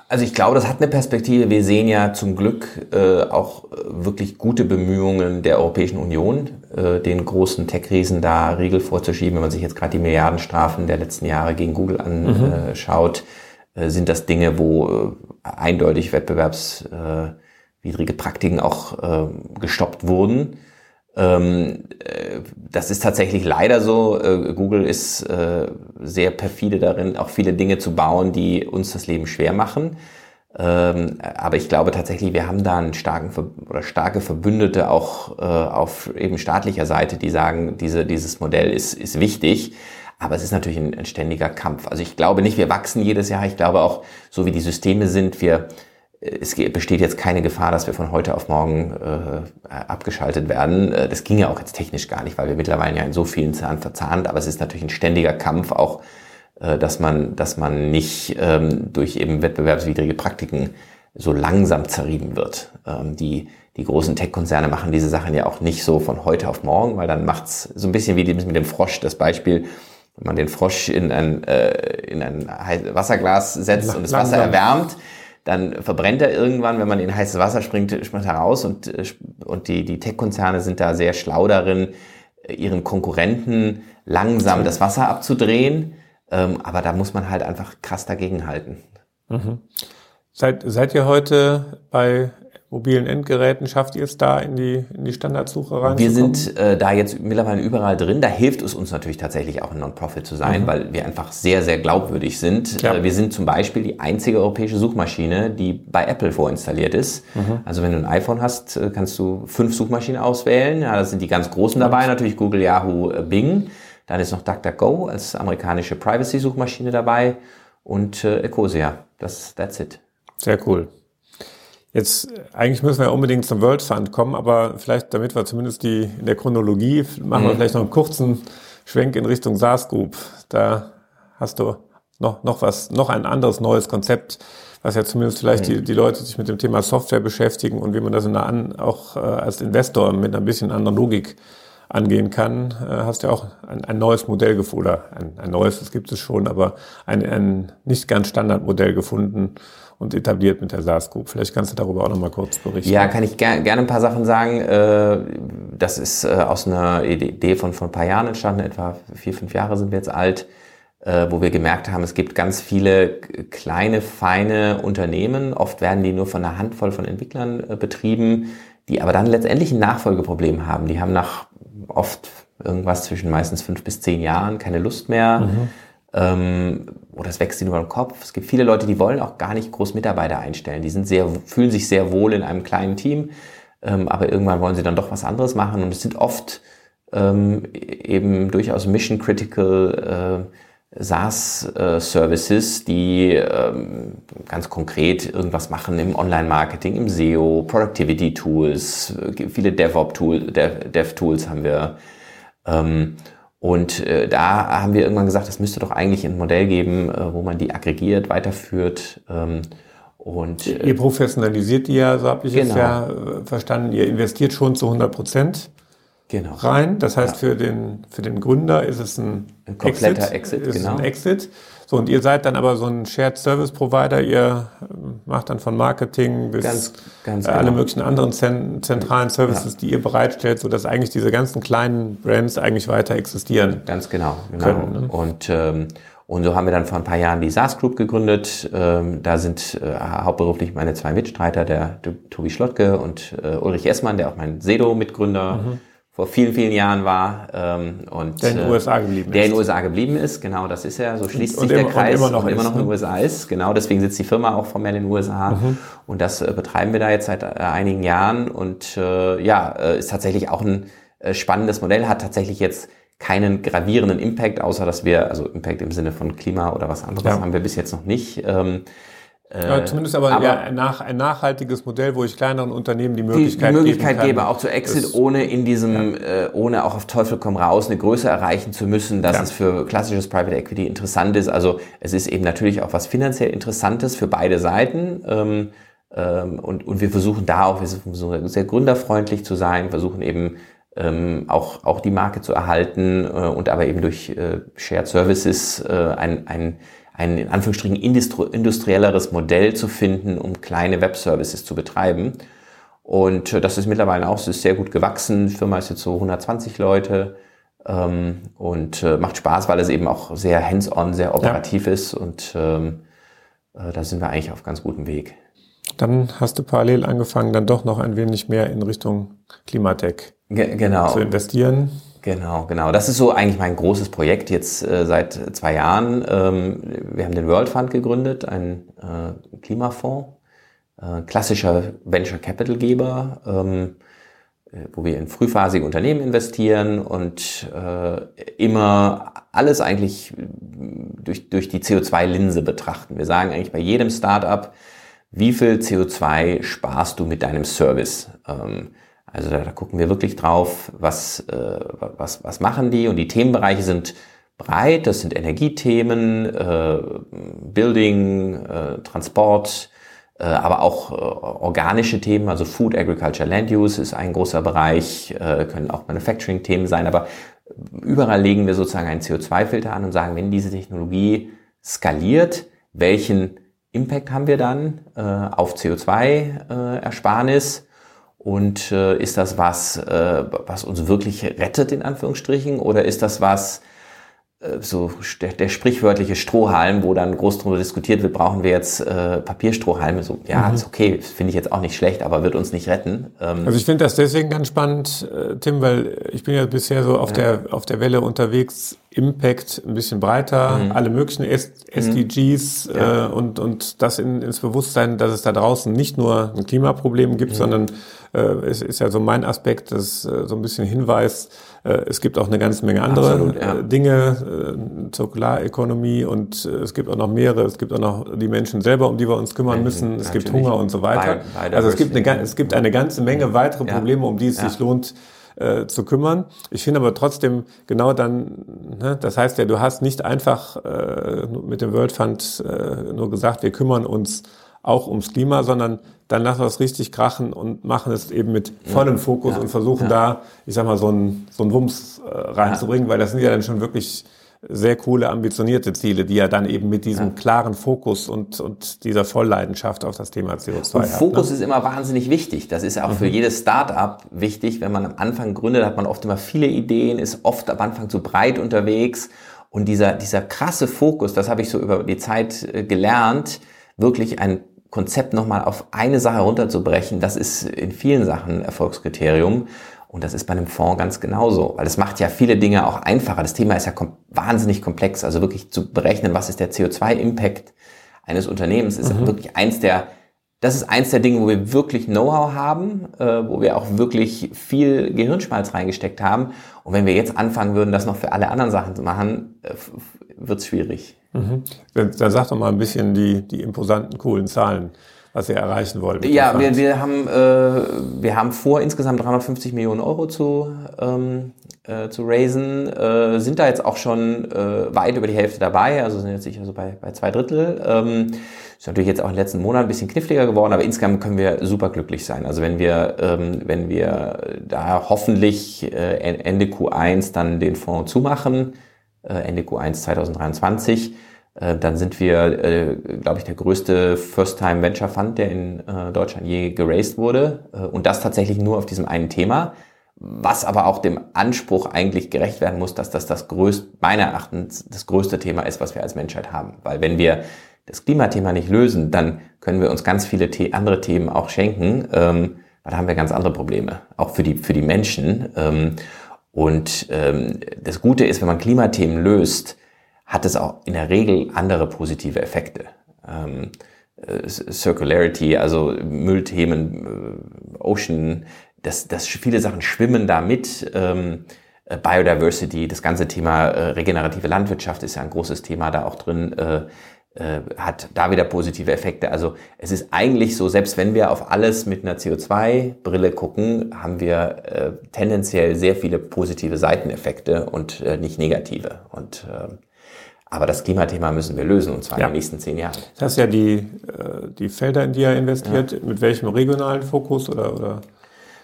Also ich glaube, das hat eine Perspektive. Wir sehen ja zum Glück äh, auch wirklich gute Bemühungen der Europäischen Union, äh, den großen Tech-Riesen da Riegel vorzuschieben. Wenn man sich jetzt gerade die Milliardenstrafen der letzten Jahre gegen Google anschaut, mhm. äh, sind das Dinge, wo äh, eindeutig wettbewerbswidrige Praktiken auch äh, gestoppt wurden. Ähm, äh, das ist tatsächlich leider so. Äh, Google ist äh, sehr perfide darin, auch viele Dinge zu bauen, die uns das Leben schwer machen. Ähm, aber ich glaube tatsächlich, wir haben da einen starken oder starke Verbündete auch auf eben staatlicher Seite, die sagen, diese, dieses Modell ist, ist wichtig. Aber es ist natürlich ein, ein ständiger Kampf. Also ich glaube nicht, wir wachsen jedes Jahr. Ich glaube auch, so wie die Systeme sind, wir es besteht jetzt keine Gefahr, dass wir von heute auf morgen äh, abgeschaltet werden. Äh, das ging ja auch jetzt technisch gar nicht, weil wir mittlerweile ja in so vielen Zahlen verzahnt, aber es ist natürlich ein ständiger Kampf auch, äh, dass man, dass man nicht ähm, durch eben wettbewerbswidrige Praktiken so langsam zerrieben wird. Ähm, die, die großen Tech-Konzerne machen diese Sachen ja auch nicht so von heute auf morgen, weil dann macht's so ein bisschen wie mit dem Frosch, das Beispiel, wenn man den Frosch in ein, äh, in ein Wasserglas setzt und das Wasser erwärmt, dann verbrennt er irgendwann, wenn man in heißes Wasser springt, springt er raus und, äh, und die, die Tech-Konzerne sind da sehr schlau darin, ihren Konkurrenten langsam das Wasser abzudrehen. Ähm, aber da muss man halt einfach krass dagegenhalten. Mhm. Seid, seid ihr heute bei mobilen Endgeräten, schafft ihr es da in die, in die Standardsuche rein? Wir sind äh, da jetzt mittlerweile überall drin. Da hilft es uns natürlich tatsächlich auch ein Non-Profit zu sein, mhm. weil wir einfach sehr, sehr glaubwürdig sind. Ja. Äh, wir sind zum Beispiel die einzige europäische Suchmaschine, die bei Apple vorinstalliert ist. Mhm. Also wenn du ein iPhone hast, äh, kannst du fünf Suchmaschinen auswählen. Ja, das sind die ganz großen dabei, natürlich Google, Yahoo, äh, Bing. Dann ist noch DuckDuckGo als amerikanische Privacy-Suchmaschine dabei und äh, Ecosia. Das, that's it. Sehr cool. Jetzt, eigentlich müssen wir ja unbedingt zum World Fund kommen, aber vielleicht, damit wir zumindest die, in der Chronologie, machen mhm. wir vielleicht noch einen kurzen Schwenk in Richtung SaaS Group. Da hast du noch, noch was, noch ein anderes neues Konzept, was ja zumindest vielleicht mhm. die, die Leute sich mit dem Thema Software beschäftigen und wie man das in der An, auch äh, als Investor mit einer bisschen anderen Logik angehen kann, äh, hast du ja auch ein, ein neues Modell gefunden, oder ein, ein neues, das gibt es schon, aber ein, ein nicht ganz Standardmodell gefunden, und etabliert mit der SaaS Group. Vielleicht kannst du darüber auch noch mal kurz berichten. Ja, kann ich ger gerne ein paar Sachen sagen. Äh, das ist äh, aus einer Idee von vor ein paar Jahren entstanden, etwa vier, fünf Jahre sind wir jetzt alt, äh, wo wir gemerkt haben, es gibt ganz viele kleine, feine Unternehmen. Oft werden die nur von einer Handvoll von Entwicklern betrieben, die aber dann letztendlich ein Nachfolgeproblem haben. Die haben nach oft irgendwas zwischen meistens fünf bis zehn Jahren keine Lust mehr. Mhm ähm, oder es wächst ihnen über den Kopf. Es gibt viele Leute, die wollen auch gar nicht groß Mitarbeiter einstellen. Die sind sehr, fühlen sich sehr wohl in einem kleinen Team, ähm, aber irgendwann wollen sie dann doch was anderes machen. Und es sind oft ähm, eben durchaus mission-critical äh, SaaS-Services, äh, die ähm, ganz konkret irgendwas machen im Online-Marketing, im SEO, Productivity-Tools, äh, viele DevOps-Tools, Dev-Tools haben wir. Ähm, und äh, da haben wir irgendwann gesagt, es müsste doch eigentlich ein Modell geben, äh, wo man die aggregiert, weiterführt. Ähm, Und, ihr äh, professionalisiert die ja, so habe ich genau. es ja äh, verstanden. Ihr investiert schon zu 100 Prozent genau. rein. Das heißt, ja. für, den, für den Gründer ist es ein, ein kompletter Exit. Exit genau. ein Exit. So, und ihr seid dann aber so ein Shared Service Provider. Ihr ähm, macht dann von Marketing bis ganz, ganz genau. alle möglichen anderen zentralen Services, ja. die ihr bereitstellt, sodass eigentlich diese ganzen kleinen Brands eigentlich weiter existieren. Ganz genau. genau. Können, ne? Und ähm, und so haben wir dann vor ein paar Jahren die SaaS Group gegründet. Ähm, da sind äh, hauptberuflich meine zwei Mitstreiter, der Tobi Schlottke und äh, Ulrich Essmann, der auch mein Sedo-Mitgründer mhm. Vor vielen, vielen Jahren war. Ähm, und, der in den äh, USA geblieben der ist. Der in den USA geblieben ist, genau, das ist ja, so schließt und, sich und der Kreis. Und immer noch, und immer noch in den ne? USA ist, genau, deswegen sitzt die Firma auch formell in den USA. Mhm. Und das äh, betreiben wir da jetzt seit äh, einigen Jahren. Und äh, ja, äh, ist tatsächlich auch ein spannendes Modell, hat tatsächlich jetzt keinen gravierenden Impact, außer dass wir, also Impact im Sinne von Klima oder was anderes ja. haben wir bis jetzt noch nicht. Ähm, äh, ja, zumindest aber, aber ja, ein, nach, ein, nachhaltiges Modell, wo ich kleineren Unternehmen die Möglichkeit, die Möglichkeit gebe, auch zu Exit, ohne in diesem, ja. äh, ohne auch auf Teufel komm raus eine Größe erreichen zu müssen, dass es für klassisches Private Equity interessant ist. Also es ist eben natürlich auch was finanziell Interessantes für beide Seiten. Ähm, ähm, und, und wir versuchen da auch, wir versuchen sehr gründerfreundlich zu sein, versuchen eben ähm, auch, auch die Marke zu erhalten äh, und aber eben durch äh, Shared Services äh, ein, ein, ein in Anführungsstrichen industri industrielleres Modell zu finden, um kleine Web-Services zu betreiben. Und äh, das ist mittlerweile auch ist sehr gut gewachsen. Die Firma ist jetzt so 120 Leute ähm, und äh, macht Spaß, weil es eben auch sehr hands-on, sehr operativ ja. ist und ähm, äh, da sind wir eigentlich auf ganz gutem Weg. Dann hast du parallel angefangen, dann doch noch ein wenig mehr in Richtung Klimatech Ge genau. zu investieren. Genau, genau. Das ist so eigentlich mein großes Projekt jetzt äh, seit zwei Jahren. Ähm, wir haben den World Fund gegründet, ein äh, Klimafonds, äh, klassischer Venture Capital Geber, ähm, äh, wo wir in frühphasige Unternehmen investieren und äh, immer alles eigentlich durch, durch die CO2-Linse betrachten. Wir sagen eigentlich bei jedem Startup, wie viel CO2 sparst du mit deinem Service? Ähm, also da, da, gucken wir wirklich drauf, was, äh, was, was machen die. Und die Themenbereiche sind breit, das sind Energiethemen, äh, Building, äh, Transport, äh, aber auch äh, organische Themen, also Food, Agriculture, Land Use ist ein großer Bereich, äh, können auch Manufacturing-Themen sein, aber überall legen wir sozusagen einen CO2-Filter an und sagen, wenn diese Technologie skaliert, welchen Impact haben wir dann äh, auf CO2-Ersparnis? Und äh, ist das was, äh, was uns wirklich rettet, in Anführungsstrichen? Oder ist das was, äh, so der, der sprichwörtliche Strohhalm, wo dann groß darüber diskutiert wird, brauchen wir jetzt äh, Papierstrohhalme? So, ja, mhm. ist okay, finde ich jetzt auch nicht schlecht, aber wird uns nicht retten. Ähm, also ich finde das deswegen ganz spannend, äh, Tim, weil ich bin ja bisher so auf ja. der auf der Welle unterwegs. Impact ein bisschen breiter, mhm. alle möglichen S SDGs mhm. ja. äh, und und das in, ins Bewusstsein, dass es da draußen nicht nur ein Klimaproblem gibt, mhm. sondern äh, es ist ja so mein Aspekt, das äh, so ein bisschen Hinweis äh, es gibt auch eine ganze Menge andere Absolut, ja. Dinge, Zirkularökonomie und es gibt auch noch mehrere. Es gibt auch noch die Menschen selber, um die wir uns kümmern müssen. Es gibt Hunger und so weiter. Also es gibt, eine, es gibt eine ganze Menge weitere Probleme, um die es ja. sich lohnt, äh, zu kümmern. Ich finde aber trotzdem genau dann, ne, das heißt ja, du hast nicht einfach äh, mit dem World Fund äh, nur gesagt, wir kümmern uns auch ums Klima, sondern dann lassen wir es richtig krachen und machen es eben mit vollem Fokus ja, und versuchen ja. da, ich sag mal, so einen so einen Wumms äh, reinzubringen, ja. weil das sind ja dann schon wirklich sehr coole, ambitionierte Ziele, die ja dann eben mit diesem klaren Fokus und, und dieser Vollleidenschaft auf das Thema CO2 und Fokus ne? ist immer wahnsinnig wichtig. Das ist auch mhm. für jedes Startup wichtig. Wenn man am Anfang gründet, hat man oft immer viele Ideen, ist oft am Anfang zu breit unterwegs. Und dieser, dieser krasse Fokus, das habe ich so über die Zeit äh, gelernt, wirklich ein Konzept nochmal auf eine Sache runterzubrechen, das ist in vielen Sachen Erfolgskriterium. Und das ist bei einem Fonds ganz genauso, weil es macht ja viele Dinge auch einfacher. Das Thema ist ja kom wahnsinnig komplex. Also wirklich zu berechnen, was ist der CO2-Impact eines Unternehmens, ist mhm. wirklich eins der, das ist eins der Dinge, wo wir wirklich Know-how haben, äh, wo wir auch wirklich viel Gehirnschmalz reingesteckt haben. Und wenn wir jetzt anfangen würden, das noch für alle anderen Sachen zu machen, äh, wird es schwierig. Mhm. Dann, dann sag doch mal ein bisschen die, die imposanten, coolen Zahlen, was ihr erreichen wollt. Ja, wir, wir, haben, äh, wir haben vor, insgesamt 350 Millionen Euro zu, ähm, äh, zu raisen, äh, sind da jetzt auch schon äh, weit über die Hälfte dabei, also sind jetzt sicher so bei, bei zwei Drittel. Ähm, Ist natürlich jetzt auch in den letzten Monaten ein bisschen kniffliger geworden, aber insgesamt können wir super glücklich sein. Also wenn wir, ähm, wenn wir da hoffentlich äh, Ende Q1 dann den Fonds zumachen, Ende Q1 2023, äh, dann sind wir, äh, glaube ich, der größte First-Time Venture Fund, der in äh, Deutschland je geraced wurde. Äh, und das tatsächlich nur auf diesem einen Thema was aber auch dem Anspruch eigentlich gerecht werden muss, dass das das größte, meiner Erachtens das größte Thema ist, was wir als Menschheit haben. Weil wenn wir das Klimathema nicht lösen, dann können wir uns ganz viele andere Themen auch schenken, ähm, weil da haben wir ganz andere Probleme, auch für die, für die Menschen. Und ähm, das Gute ist, wenn man Klimathemen löst, hat es auch in der Regel andere positive Effekte. Ähm, äh, Circularity, also Müllthemen, äh, Ocean dass, dass viele Sachen schwimmen da mit. Ähm, äh, Biodiversity, das ganze Thema äh, regenerative Landwirtschaft ist ja ein großes Thema da auch drin, äh, äh, hat da wieder positive Effekte. Also es ist eigentlich so, selbst wenn wir auf alles mit einer CO2-Brille gucken, haben wir äh, tendenziell sehr viele positive Seiteneffekte und äh, nicht negative. Und äh, aber das Klimathema müssen wir lösen, und zwar ja. in den nächsten zehn Jahren. Das heißt ja die, äh, die Felder, in die er investiert, ja. mit welchem regionalen Fokus oder, oder?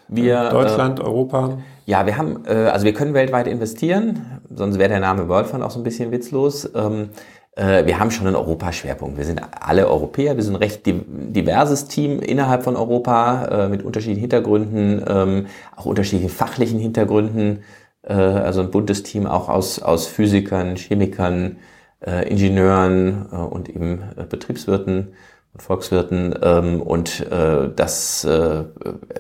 Wir, Deutschland, äh, Europa? Ja, wir haben, äh, also wir können weltweit investieren, sonst wäre der Name World Fund auch so ein bisschen witzlos. Ähm, äh, wir haben schon einen Europaschwerpunkt. Wir sind alle Europäer, wir sind ein recht diverses Team innerhalb von Europa äh, mit unterschiedlichen Hintergründen, ähm, auch unterschiedlichen fachlichen Hintergründen. Äh, also ein buntes Team auch aus, aus Physikern, Chemikern, Ingenieuren und eben Betriebswirten und Volkswirten ähm, und äh, das äh,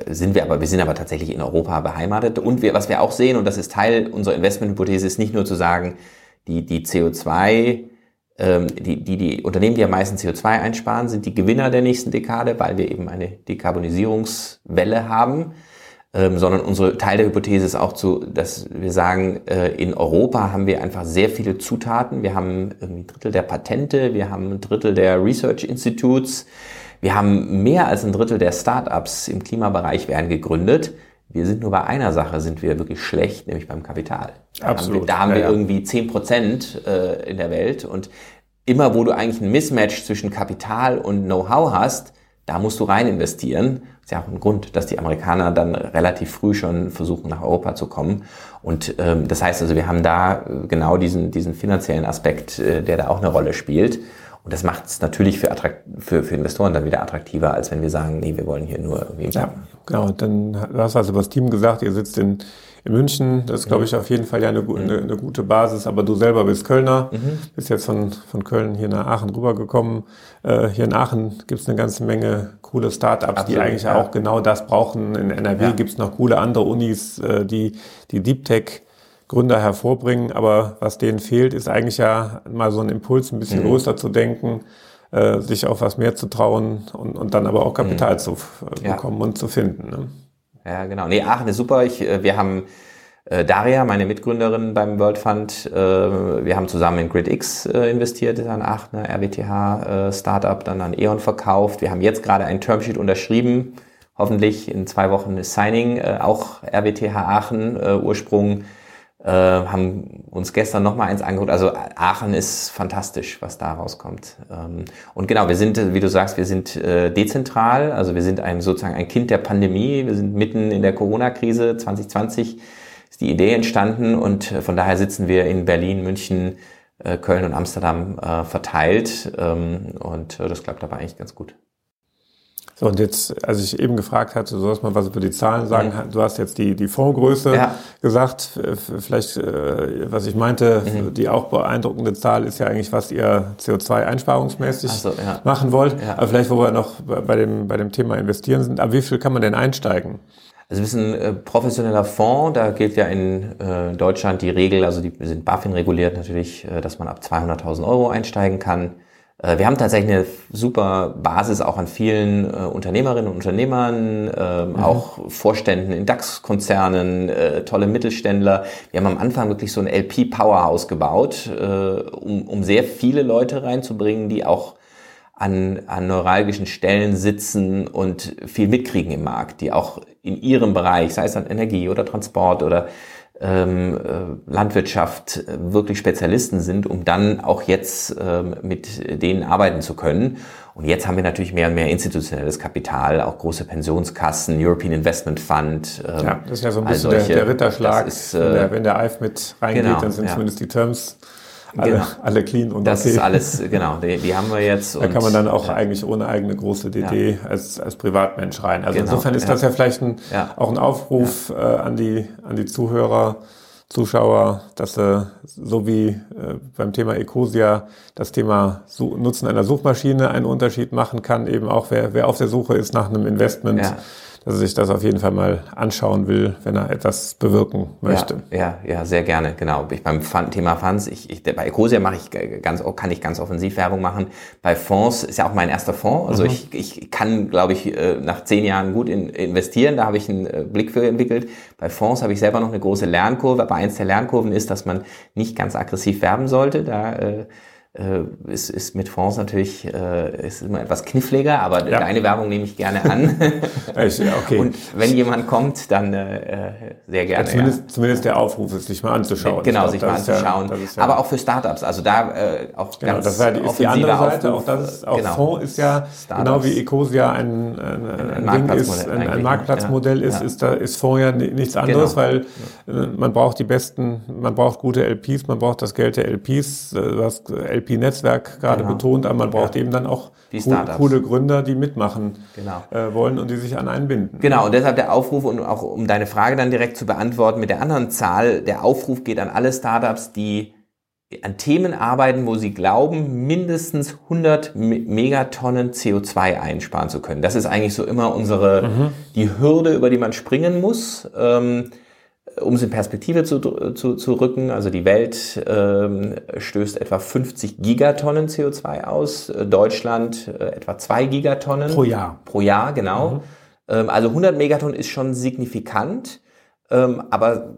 sind wir aber wir sind aber tatsächlich in Europa beheimatet und wir was wir auch sehen und das ist Teil unserer Investmenthypothese ist nicht nur zu sagen die die CO2 ähm, die, die die Unternehmen die am meisten CO2 einsparen sind die Gewinner der nächsten Dekade weil wir eben eine Dekarbonisierungswelle haben ähm, sondern unsere Teil der Hypothese ist auch zu, dass wir sagen, äh, in Europa haben wir einfach sehr viele Zutaten. Wir haben ein Drittel der Patente, wir haben ein Drittel der Research Institutes, wir haben mehr als ein Drittel der Startups im Klimabereich werden gegründet. Wir sind nur bei einer Sache sind wir wirklich schlecht, nämlich beim Kapital. Absolut. Da haben wir, da haben ja, wir irgendwie zehn Prozent äh, in der Welt und immer wo du eigentlich ein Mismatch zwischen Kapital und Know-how hast, da musst du rein investieren. Das ist ja auch ein Grund, dass die Amerikaner dann relativ früh schon versuchen, nach Europa zu kommen. Und ähm, das heißt also, wir haben da äh, genau diesen, diesen finanziellen Aspekt, äh, der da auch eine Rolle spielt. Und das macht es natürlich für, für, für Investoren dann wieder attraktiver, als wenn wir sagen, nee, wir wollen hier nur irgendwie. Ja, genau. Und dann du hast also das Team gesagt, ihr sitzt in in München. Das ist, glaube ich, auf jeden Fall ja eine, mhm. eine, eine, gute Basis. Aber du selber bist Kölner, mhm. bist jetzt von, von Köln hier nach Aachen rübergekommen. Äh, hier in Aachen gibt es eine ganze Menge coole Startups, die eigentlich ja. auch genau das brauchen. In NRW ja. gibt es noch coole andere Unis, äh, die die Deep Tech Gründer hervorbringen. Aber was denen fehlt, ist eigentlich ja mal so ein Impuls, ein bisschen mhm. größer zu denken, äh, sich auf was mehr zu trauen und, und dann aber auch Kapital mhm. zu äh, bekommen ja. und zu finden. Ne? Ja, genau. Nee, Aachen ist super. Ich, äh, wir haben äh, Daria, meine Mitgründerin beim World Fund, äh, wir haben zusammen in GridX äh, investiert, ein Aachener RWTH äh, Startup, dann an E.ON verkauft. Wir haben jetzt gerade ein Termsheet unterschrieben. Hoffentlich in zwei Wochen ist Signing, äh, auch RWTH Aachen, äh, Ursprung äh, haben uns gestern noch mal eins angeguckt. Also Aachen ist fantastisch, was da rauskommt. Ähm, und genau, wir sind, wie du sagst, wir sind äh, dezentral. Also wir sind ein, sozusagen ein Kind der Pandemie. Wir sind mitten in der Corona-Krise 2020 ist die Idee entstanden und äh, von daher sitzen wir in Berlin, München, äh, Köln und Amsterdam äh, verteilt. Ähm, und äh, das klappt aber eigentlich ganz gut. So, und jetzt, als ich eben gefragt hatte, du sollst mal was über die Zahlen sagen. Mhm. Du hast jetzt die, die Fondsgröße ja. gesagt. Vielleicht, äh, was ich meinte, mhm. die auch beeindruckende Zahl ist ja eigentlich, was ihr CO2-einsparungsmäßig so, ja. machen wollt. Ja. Aber vielleicht, wo wir noch bei dem, bei dem Thema investieren sind. Aber wie viel kann man denn einsteigen? Also wir sind ein äh, professioneller Fonds, da gilt ja in äh, Deutschland die Regel, also die sind BaFin reguliert natürlich, äh, dass man ab 200.000 Euro einsteigen kann. Äh, wir haben tatsächlich eine super Basis auch an vielen äh, Unternehmerinnen und Unternehmern, äh, mhm. auch Vorständen in DAX-Konzernen, äh, tolle Mittelständler. Wir haben am Anfang wirklich so ein LP-Powerhouse gebaut, äh, um, um sehr viele Leute reinzubringen, die auch an, an neuralgischen Stellen sitzen und viel mitkriegen im Markt, die auch in ihrem Bereich, sei es dann Energie oder Transport oder Landwirtschaft äh, wirklich Spezialisten sind, um dann auch jetzt ähm, mit denen arbeiten zu können. Und jetzt haben wir natürlich mehr und mehr institutionelles Kapital, auch große Pensionskassen, European Investment Fund. Ähm, ja, das ist ja so ein bisschen solche, der, der, Ritterschlag. Ist, äh, wenn, der, wenn der EIF mit reingeht, genau, dann sind ja. zumindest die Terms alle, genau. alle clean und Das okay. ist alles, genau, die, die haben wir jetzt. da kann man dann auch ja. eigentlich ohne eigene große DD ja. als, als Privatmensch rein. Also genau. insofern ist das ja vielleicht ein, auch ein Aufruf äh, an, die, an die Zuhörer, Zuschauer, dass sie, so wie äh, beim Thema Ecosia das Thema Nutzen einer Suchmaschine einen Unterschied machen kann, eben auch wer, wer auf der Suche ist nach einem Investment. Dass er sich das auf jeden Fall mal anschauen will, wenn er etwas bewirken möchte. Ja, ja, ja sehr gerne, genau. Ich, beim Thema Funds, ich, ich, bei Ecosia mache ich ganz, kann ich ganz offensiv Werbung machen. Bei Fonds ist ja auch mein erster Fonds. Also mhm. ich, ich kann, glaube ich, äh, nach zehn Jahren gut in, investieren. Da habe ich einen äh, Blick für entwickelt. Bei Fonds habe ich selber noch eine große Lernkurve. Aber eins der Lernkurven ist, dass man nicht ganz aggressiv werben sollte. Da äh, äh, ist, ist mit Fonds natürlich äh, ist immer etwas kniffliger, aber ja. deine Werbung nehme ich gerne an. okay. Und wenn jemand kommt, dann äh, sehr gerne. Ja, zumindest, ja. zumindest der Aufruf ist, sich mal anzuschauen. Genau, glaub, sich mal anzuschauen. Aber auch für Startups. Also da äh, auch genau, ganz das die, ist die andere Seite. Aufruf, auch, das, auch genau. Fonds ist ja Startups. genau wie Ecosia ein, ein, ein, ein ist, ein, ein Marktplatzmodell ist, ist, da, ist Fonds ja nichts anderes, genau. weil äh, man braucht die besten, man braucht gute LPs, man braucht das Geld der LPs, was LP-Netzwerk gerade genau. betont, aber man braucht ja. eben dann auch cool, coole Gründer, die mitmachen genau. äh, wollen und die sich an einen binden. Genau, und deshalb der Aufruf und auch um deine Frage dann direkt zu beantworten mit der anderen Zahl, der Aufruf geht an alle Startups, die an Themen arbeiten, wo sie glauben, mindestens 100 Megatonnen CO2 einsparen zu können. Das ist eigentlich so immer unsere, mhm. die Hürde, über die man springen muss. Ähm, um es in Perspektive zu, zu, zu rücken, also die Welt ähm, stößt etwa 50 Gigatonnen CO2 aus, äh, Deutschland äh, etwa 2 Gigatonnen. Pro Jahr. Pro Jahr, genau. Mhm. Ähm, also 100 Megatonnen ist schon signifikant, ähm, aber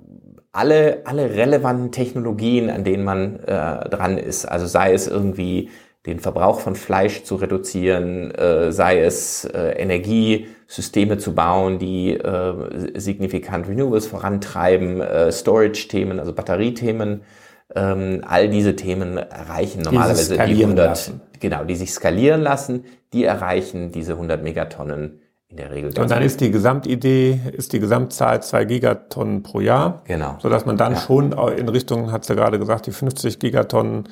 alle, alle relevanten Technologien, an denen man äh, dran ist, also sei es irgendwie den Verbrauch von Fleisch zu reduzieren, äh, sei es äh, Energiesysteme zu bauen, die äh, signifikant Renewables vorantreiben, äh, Storage-Themen, also Batteriethemen, ähm, all diese Themen erreichen normalerweise die 100, lassen. genau, die sich skalieren lassen, die erreichen diese 100 Megatonnen in der Regel. Und dann ist die Gesamtidee, ist die Gesamtzahl zwei Gigatonnen pro Jahr. Genau. Sodass man dann ja. schon in Richtung, hat sie gerade gesagt, die 50 Gigatonnen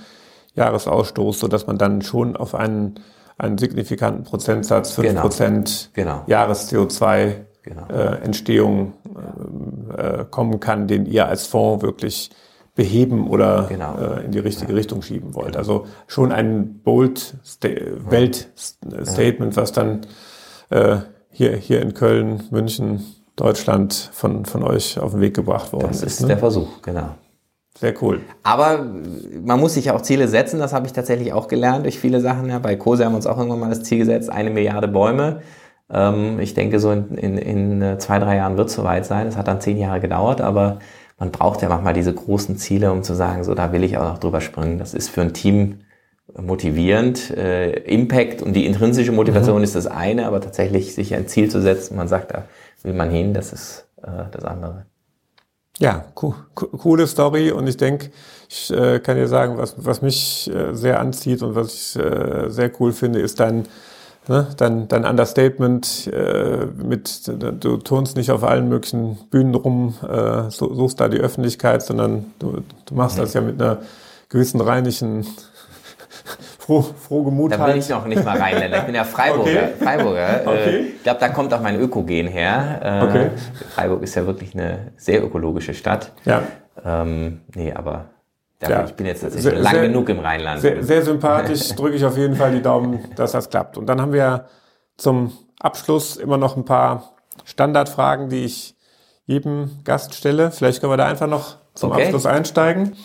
Jahresausstoß, so dass man dann schon auf einen, einen signifikanten Prozentsatz, 5% genau. Prozent genau. Jahres-CO2 genau. äh, Entstehung äh, kommen kann, den ihr als Fonds wirklich beheben oder genau. äh, in die richtige ja. Richtung schieben wollt. Genau. Also schon ein bold Sta Welt-Statement, was dann äh, hier, hier in Köln, München, Deutschland von, von euch auf den Weg gebracht worden ist. Das ist ne? der Versuch, genau. Sehr cool. Aber man muss sich auch Ziele setzen, das habe ich tatsächlich auch gelernt durch viele Sachen. Ja, bei Kose haben wir uns auch irgendwann mal das Ziel gesetzt, eine Milliarde Bäume. Ähm, ich denke, so in, in, in äh, zwei, drei Jahren wird es soweit sein. Es hat dann zehn Jahre gedauert, aber man braucht ja manchmal diese großen Ziele, um zu sagen, so da will ich auch noch drüber springen. Das ist für ein Team motivierend. Äh, Impact und die intrinsische Motivation mhm. ist das eine, aber tatsächlich sich ein Ziel zu setzen, man sagt, da will man hin, das ist äh, das andere. Ja, co coole Story und ich denke, ich äh, kann dir sagen, was, was mich äh, sehr anzieht und was ich äh, sehr cool finde, ist dein, ne, dein, dein Understatement äh, mit, du turnst nicht auf allen möglichen Bühnen rum, äh, suchst da die Öffentlichkeit, sondern du, du machst das ja mit einer gewissen reinlichen froh, frohgemut Da bin ich noch nicht mal Rheinländer. Ich bin ja Freiburger. Okay. Freiburger. Äh, okay. Ich glaube, da kommt auch mein Ökogen her. Äh, okay. Freiburg ist ja wirklich eine sehr ökologische Stadt. Ja. Ähm, nee, aber ja. ich bin jetzt sehr, lang sehr, genug im Rheinland. Sehr, sehr sympathisch. Drücke ich auf jeden Fall die Daumen, dass das klappt. Und dann haben wir zum Abschluss immer noch ein paar Standardfragen, die ich jedem Gast stelle. Vielleicht können wir da einfach noch zum okay. Abschluss einsteigen.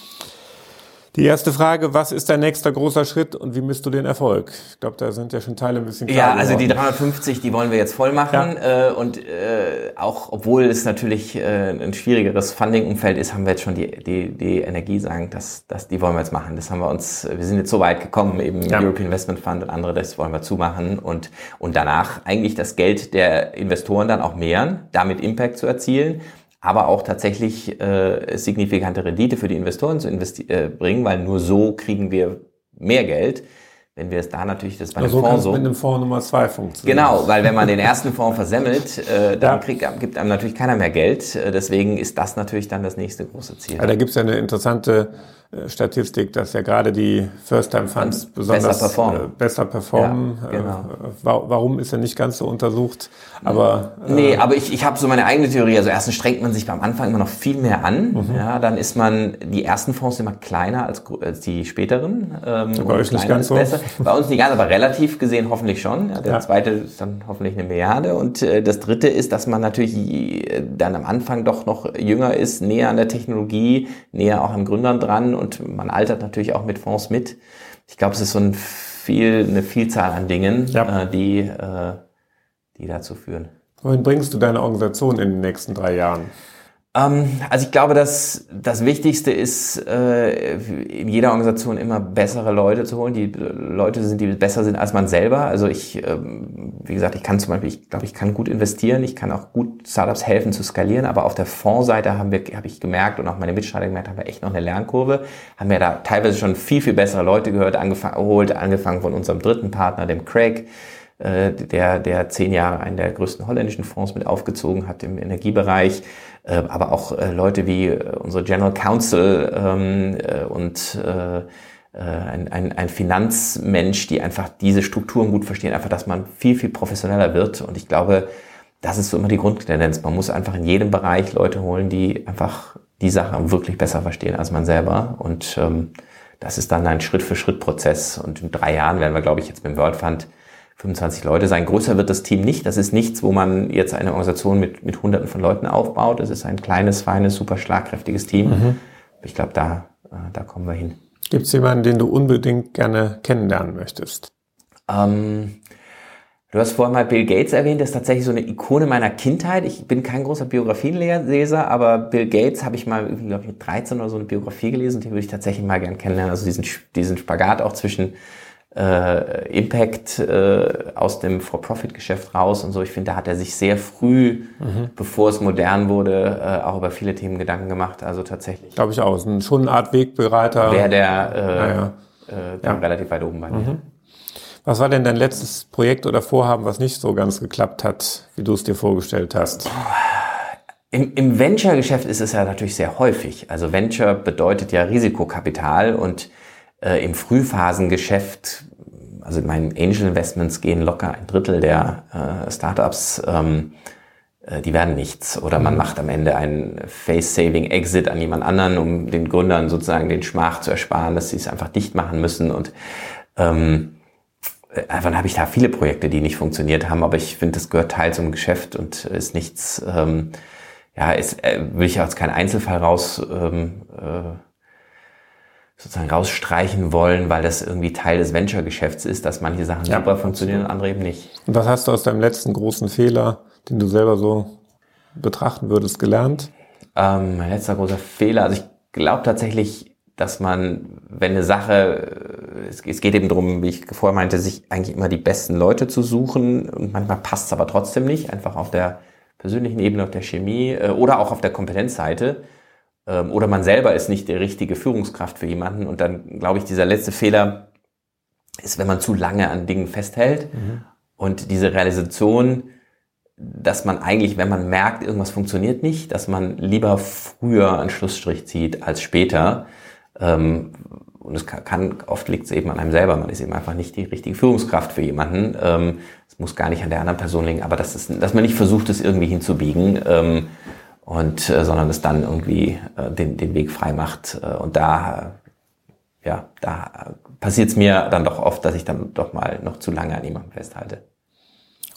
Die erste Frage, was ist dein nächster großer Schritt und wie misst du den Erfolg? Ich glaube, da sind ja schon Teile ein bisschen klar Ja, also die 350, die wollen wir jetzt voll machen. Ja. Äh, und äh, auch obwohl es natürlich äh, ein schwierigeres Funding-Umfeld ist, haben wir jetzt schon die, die, die Energie sagen, dass, dass die wollen wir jetzt machen. Das haben wir uns, wir sind jetzt so weit gekommen, eben ja. European Investment Fund und andere, das wollen wir zumachen und, und danach eigentlich das Geld der Investoren dann auch mehren, damit Impact zu erzielen aber auch tatsächlich äh, signifikante Rendite für die Investoren zu äh, bringen, weil nur so kriegen wir mehr Geld. Wenn wir es da natürlich das bei einem so Fonds so mit einem Fonds Nummer zwei funktionieren. Genau, weil wenn man den ersten Fonds versemmelt, äh, dann ja. kriegt, gibt einem natürlich keiner mehr Geld. Äh, deswegen ist das natürlich dann das nächste große Ziel. Ja, da gibt es ja eine interessante Statistik, dass ja gerade die First-Time-Funds besonders besser performen. Äh, besser performen. Ja, genau. Äh, warum ist ja nicht ganz so untersucht, aber... Äh, nee, aber ich, ich habe so meine eigene Theorie. Also erstens strengt man sich beim Anfang immer noch viel mehr an. Mhm. Ja, dann ist man, die ersten Fonds immer kleiner als, als die späteren. Ähm, bei euch nicht ganz so. Besser. Bei uns nicht ganz, aber relativ gesehen hoffentlich schon. Ja, der ja. zweite ist dann hoffentlich eine Milliarde. Und äh, das dritte ist, dass man natürlich dann am Anfang doch noch jünger ist, näher an der Technologie, näher auch am Gründern dran und man altert natürlich auch mit Fonds mit. Ich glaube, es ist so ein viel, eine Vielzahl an Dingen, ja. äh, die, äh, die dazu führen. Wohin bringst du deine Organisation in den nächsten drei Jahren? Ähm, also ich glaube, dass das Wichtigste ist, äh, in jeder Organisation immer bessere Leute zu holen, die Leute sind, die besser sind als man selber. Also ich, ähm, wie gesagt, ich kann zum Beispiel, ich glaube, ich kann gut investieren, ich kann auch gut Startups helfen zu skalieren, aber auf der Fondsseite haben wir, habe ich gemerkt und auch meine Mitstreiter gemerkt, haben wir echt noch eine Lernkurve, haben wir da teilweise schon viel, viel bessere Leute gehört, angefangen, geholt, angefangen von unserem dritten Partner, dem Craig, äh, der, der zehn Jahre einen der größten holländischen Fonds mit aufgezogen hat im Energiebereich, äh, aber auch äh, Leute wie äh, unsere General Counsel ähm, und ein, ein, ein Finanzmensch, die einfach diese Strukturen gut verstehen, einfach, dass man viel, viel professioneller wird. Und ich glaube, das ist so immer die Grundtendenz. Man muss einfach in jedem Bereich Leute holen, die einfach die Sache wirklich besser verstehen als man selber. Und ähm, das ist dann ein Schritt-für-Schritt-Prozess. Und in drei Jahren werden wir, glaube ich, jetzt mit dem World Fund 25 Leute sein. Größer wird das Team nicht. Das ist nichts, wo man jetzt eine Organisation mit, mit Hunderten von Leuten aufbaut. Es ist ein kleines, feines, super schlagkräftiges Team. Mhm. Ich glaube, da, äh, da kommen wir hin. Gibt es jemanden, den du unbedingt gerne kennenlernen möchtest? Ähm, du hast vorhin mal Bill Gates erwähnt. Das ist tatsächlich so eine Ikone meiner Kindheit. Ich bin kein großer Biografienleser, aber Bill Gates habe ich mal, glaube ich, mit 13 oder so eine Biografie gelesen. Die würde ich tatsächlich mal gern kennenlernen. Also diesen, diesen Spagat auch zwischen äh, Impact äh, aus dem For-Profit-Geschäft raus und so. Ich finde, da hat er sich sehr früh, mhm. bevor es modern wurde, äh, auch über viele Themen Gedanken gemacht. Also tatsächlich. Glaube ich auch. Ist schon eine Art Wegbereiter. Wäre der äh, ja, Äh, ja. relativ weit oben bei mir. Mhm. Was war denn dein letztes Projekt oder Vorhaben, was nicht so ganz geklappt hat, wie du es dir vorgestellt hast? Im, Im Venture-Geschäft ist es ja natürlich sehr häufig. Also Venture bedeutet ja Risikokapital und äh, Im Frühphasengeschäft, also meinen Angel Investments gehen locker ein Drittel der äh, Startups, ähm, äh, die werden nichts. Oder man macht am Ende einen Face-Saving-Exit an jemand anderen, um den Gründern sozusagen den Schmach zu ersparen, dass sie es einfach dicht machen müssen. Und ähm, Einfach habe ich da viele Projekte, die nicht funktioniert haben, aber ich finde, das gehört Teil zum Geschäft und ist nichts, ähm, ja, ist, äh, will ich als kein Einzelfall raus ähm, äh, sozusagen rausstreichen wollen, weil das irgendwie Teil des Venture-Geschäfts ist, dass manche Sachen ja. super funktionieren und andere eben nicht. Und was hast du aus deinem letzten großen Fehler, den du selber so betrachten würdest, gelernt? Ähm, mein letzter großer Fehler, also ich glaube tatsächlich, dass man, wenn eine Sache, es, es geht eben darum, wie ich vorher meinte, sich eigentlich immer die besten Leute zu suchen und manchmal passt es aber trotzdem nicht, einfach auf der persönlichen Ebene, auf der Chemie äh, oder auch auf der Kompetenzseite ähm, oder man selber ist nicht die richtige Führungskraft für jemanden. Und dann glaube ich, dieser letzte Fehler ist, wenn man zu lange an Dingen festhält mhm. und diese Realisation, dass man eigentlich, wenn man merkt, irgendwas funktioniert nicht, dass man lieber früher einen Schlussstrich zieht als später. Ähm, und es kann, oft liegt es eben an einem selber. Man ist eben einfach nicht die richtige Führungskraft für jemanden. Ähm, es muss gar nicht an der anderen Person liegen, aber das ist, dass man nicht versucht, es irgendwie hinzubiegen und äh, sondern es dann irgendwie äh, den, den Weg frei macht. Äh, und da, ja, da passiert es mir dann doch oft, dass ich dann doch mal noch zu lange an jemandem festhalte.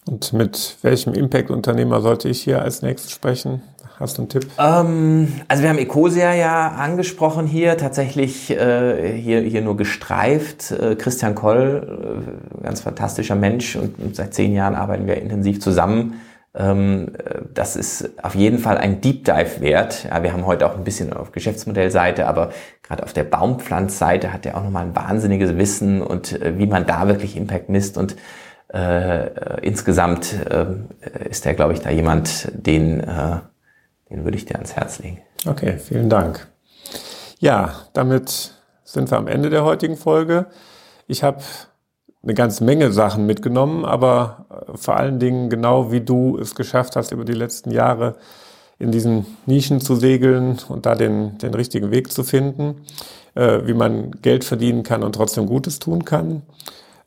Und mit welchem Impact-Unternehmer sollte ich hier als nächstes sprechen? Hast du einen Tipp? Ähm, also wir haben Ecosia ja angesprochen hier, tatsächlich äh, hier, hier nur gestreift. Äh, Christian Koll, äh, ganz fantastischer Mensch und, und seit zehn Jahren arbeiten wir intensiv zusammen das ist auf jeden Fall ein Deep Dive wert. Ja, wir haben heute auch ein bisschen auf Geschäftsmodellseite, aber gerade auf der Baumpflanzseite hat er auch nochmal ein wahnsinniges Wissen und äh, wie man da wirklich Impact misst und äh, insgesamt äh, ist er, glaube ich, da jemand, den, äh, den würde ich dir ans Herz legen. Okay, vielen Dank. Ja, damit sind wir am Ende der heutigen Folge. Ich habe eine ganze Menge Sachen mitgenommen, aber äh, vor allen Dingen genau wie du es geschafft hast, über die letzten Jahre in diesen Nischen zu segeln und da den, den richtigen Weg zu finden, äh, wie man Geld verdienen kann und trotzdem Gutes tun kann.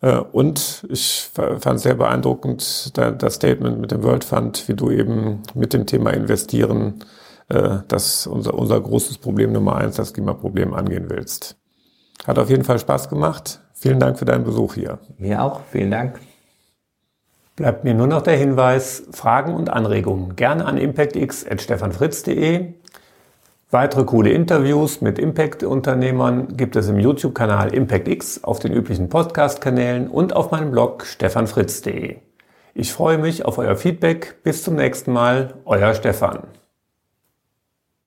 Äh, und ich fand sehr beeindruckend das Statement mit dem World Fund, wie du eben mit dem Thema Investieren äh, das unser, unser großes Problem Nummer eins, das Klimaproblem angehen willst. Hat auf jeden Fall Spaß gemacht. Vielen Dank für deinen Besuch hier. Mir auch. Vielen Dank. Bleibt mir nur noch der Hinweis, Fragen und Anregungen gerne an impactx.stefanfritz.de. Weitere coole Interviews mit Impact-Unternehmern gibt es im YouTube-Kanal ImpactX, auf den üblichen Podcast-Kanälen und auf meinem Blog stefanfritz.de. Ich freue mich auf euer Feedback. Bis zum nächsten Mal, euer Stefan.